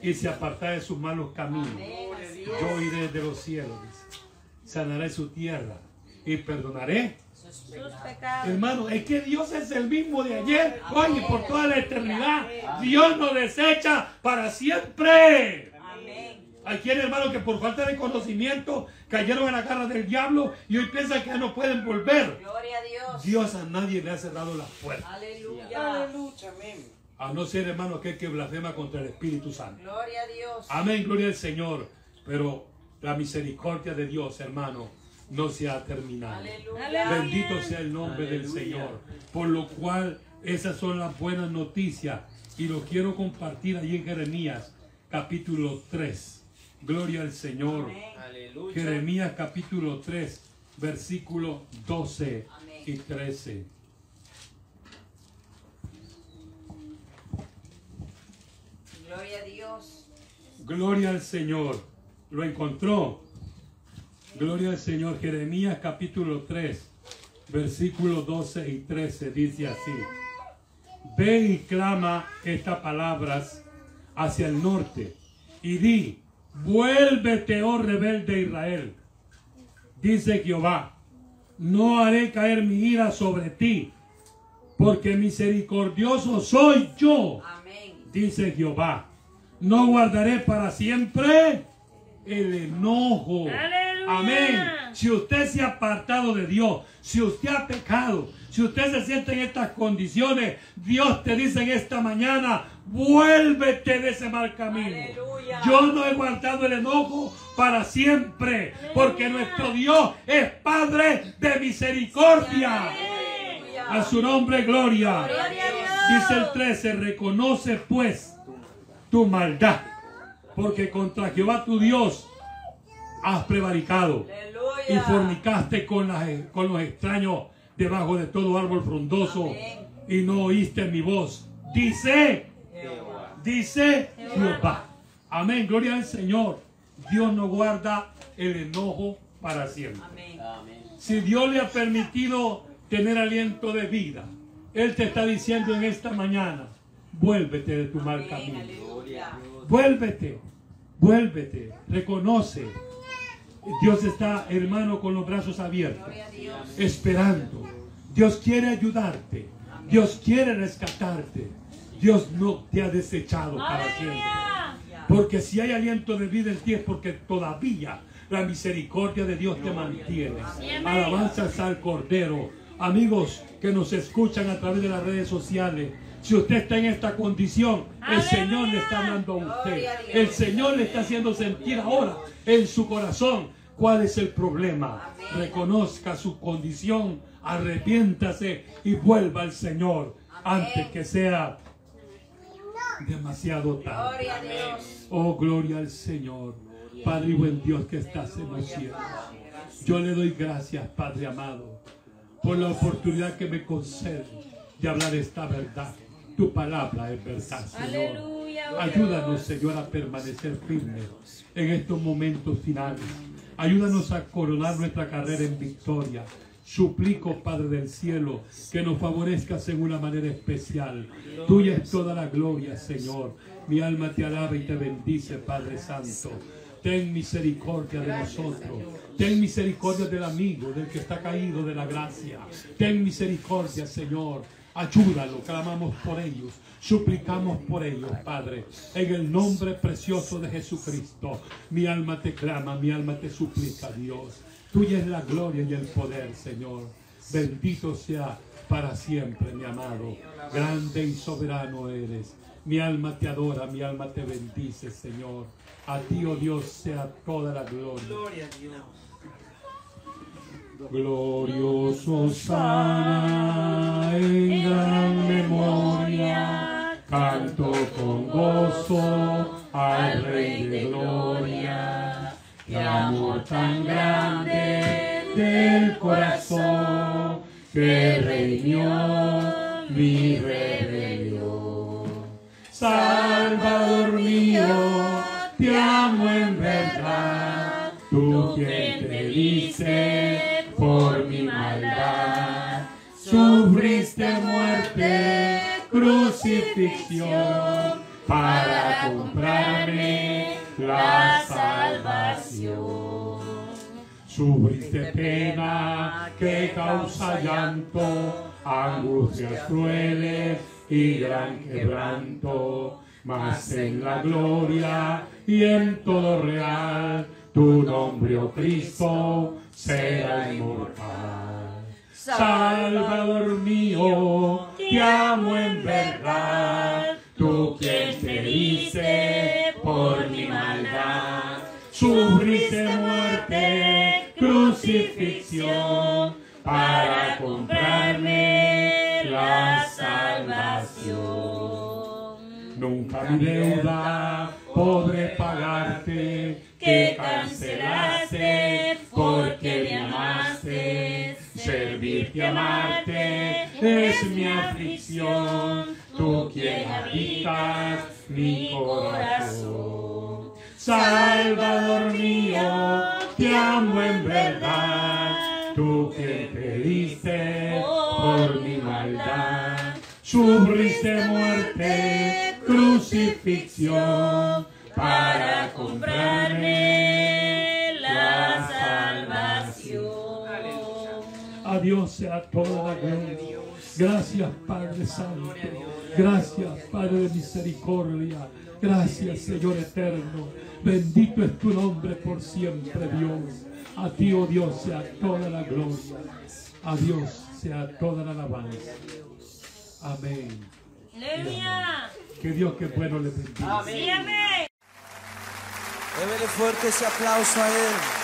[SPEAKER 2] y se apartara de sus malos caminos,
[SPEAKER 3] Amén.
[SPEAKER 2] Yo iré de los cielos, dice, sanaré su tierra y perdonaré.
[SPEAKER 3] Sus pecados.
[SPEAKER 2] Hermano, es que Dios es el mismo de ayer, hoy y por toda la eternidad. Dios nos desecha para siempre. Hay quienes, hermano, que por falta de conocimiento cayeron en la garra del diablo y hoy piensan que ya no pueden volver.
[SPEAKER 3] Gloria a Dios.
[SPEAKER 2] Dios a nadie le ha cerrado las puertas.
[SPEAKER 3] Aleluya.
[SPEAKER 5] Aleluya. Amén.
[SPEAKER 2] A no ser, hermano, aquel que blasfema contra el Espíritu Santo.
[SPEAKER 3] Gloria a Dios.
[SPEAKER 2] Amén, gloria al Señor. Pero la misericordia de Dios, hermano, no se ha terminado.
[SPEAKER 3] Aleluya.
[SPEAKER 4] Aleluya.
[SPEAKER 2] Bendito sea el nombre del Señor. Por lo cual, esas son las buenas noticias. Y lo quiero compartir ahí en Jeremías, capítulo 3. Gloria al Señor.
[SPEAKER 5] Aleluya.
[SPEAKER 2] Jeremías, capítulo 3, versículo 12 y 13.
[SPEAKER 3] Gloria a Dios.
[SPEAKER 2] Gloria al Señor. Lo encontró. Gloria al Señor. Jeremías capítulo 3, versículos 12 y 13 dice así. Ve y clama estas palabras hacia el norte y di, vuélvete, oh rebelde Israel. Dice Jehová, no haré caer mi ira sobre ti, porque misericordioso soy yo
[SPEAKER 3] Amén.
[SPEAKER 2] dice Jehová, no guardaré para siempre el enojo.
[SPEAKER 4] Aleluya.
[SPEAKER 2] Amén. Si usted se ha apartado de Dios, si usted ha pecado, si usted se siente en estas condiciones, Dios te dice en esta mañana, vuélvete de ese mal camino.
[SPEAKER 3] Aleluya.
[SPEAKER 2] Yo no he guardado el enojo para siempre, porque nuestro Dios es Padre de misericordia.
[SPEAKER 3] Aleluya.
[SPEAKER 2] A su nombre, gloria. Dice el 13, reconoce pues tu maldad, porque contra Jehová tu Dios has prevaricado y fornicaste con, las- con los extraños debajo de todo árbol frondoso
[SPEAKER 3] Amén.
[SPEAKER 2] y no oíste mi voz. Dice. Dice Jehová. Amén, gloria al Señor. Dios no guarda el enojo para siempre.
[SPEAKER 3] Amén.
[SPEAKER 2] Si Dios le ha permitido tener aliento de vida, Él te está diciendo en esta mañana, vuélvete de tu mal camino.
[SPEAKER 3] Aleluya.
[SPEAKER 2] Vuélvete, vuélvete, reconoce. Dios está, hermano, con los brazos abiertos, esperando. Dios quiere ayudarte. Dios quiere rescatarte. Dios no te ha desechado para siempre. Porque si hay aliento de vida en ti es porque todavía la misericordia de Dios te mantiene. Alabanzas al Cordero. Amigos que nos escuchan a través de las redes sociales. Si usted está en esta condición, el. Señor le está hablando a usted. El Señor le está haciendo sentir ahora en su corazón cuál es el problema. Reconozca su condición, arrepiéntase y vuelva al Señor antes que sea demasiado tarde.
[SPEAKER 3] Gloria a Dios.
[SPEAKER 2] Oh, gloria al Señor. Padre y buen Dios que estás en los cielos. Yo le doy gracias, Padre amado, por la oportunidad que me concede de hablar esta verdad. Tu palabra es verdad, Señor.
[SPEAKER 4] Oh
[SPEAKER 2] Ayúdanos. Señor, a permanecer firmes en estos momentos finales. Ayúdanos a coronar nuestra carrera en victoria. Suplico, Padre del cielo, que nos favorezcas en una manera especial. Tuya es toda la gloria, Señor. Mi alma te alaba y te bendice, Padre Santo. Ten misericordia de nosotros. Ten misericordia del amigo, del que está caído de la gracia. Ten misericordia, Señor. Ayúdalo, clamamos por ellos, suplicamos por ellos, Padre, en el nombre precioso de Jesucristo. Mi alma te clama, mi alma te suplica, Dios. Tuya es la gloria y el poder, Señor. Bendito sea para siempre, mi amado. Grande y soberano eres. Mi alma te adora, mi alma te bendice, Señor. A ti, oh Dios, sea toda la gloria.
[SPEAKER 5] Gloria a Dios.
[SPEAKER 2] Glorioso sana en gran memoria, canto con gozo al Rey de Gloria. Qué amor tan grande del corazón que redimió mi rebelión. Salvador mío, te amo en verdad, tú quien te dice por mi maldad, sufriste muerte, crucifixión, para comprarme la salvación. Sufriste pena que causa llanto, angustias crueles y gran quebranto. Mas en la gloria y en todo real, tu nombre, oh Cristo, será inmortal. Para comprarme la salvación. Nunca mi deuda podré pagarte, que cancelaste porque me amaste. Servirte, amarte es mi aflicción, tú quien habitas mi corazón. Salvador mío, te amo en verdad, Sufriste muerte, crucifixión, para comprarme la salvación. A Dios sea toda la gloria. Gracias, Padre Santo. Gracias, Padre de misericordia. Gracias, Señor eterno. Bendito es tu nombre por siempre, Dios. A ti, oh Dios, sea toda la gloria. A Dios sea toda la alabanza. Amén.
[SPEAKER 4] Aleluya.
[SPEAKER 2] Que Dios que bueno le bendiga.
[SPEAKER 4] Sí, amén.
[SPEAKER 6] Démele fuerte ese aplauso a Él.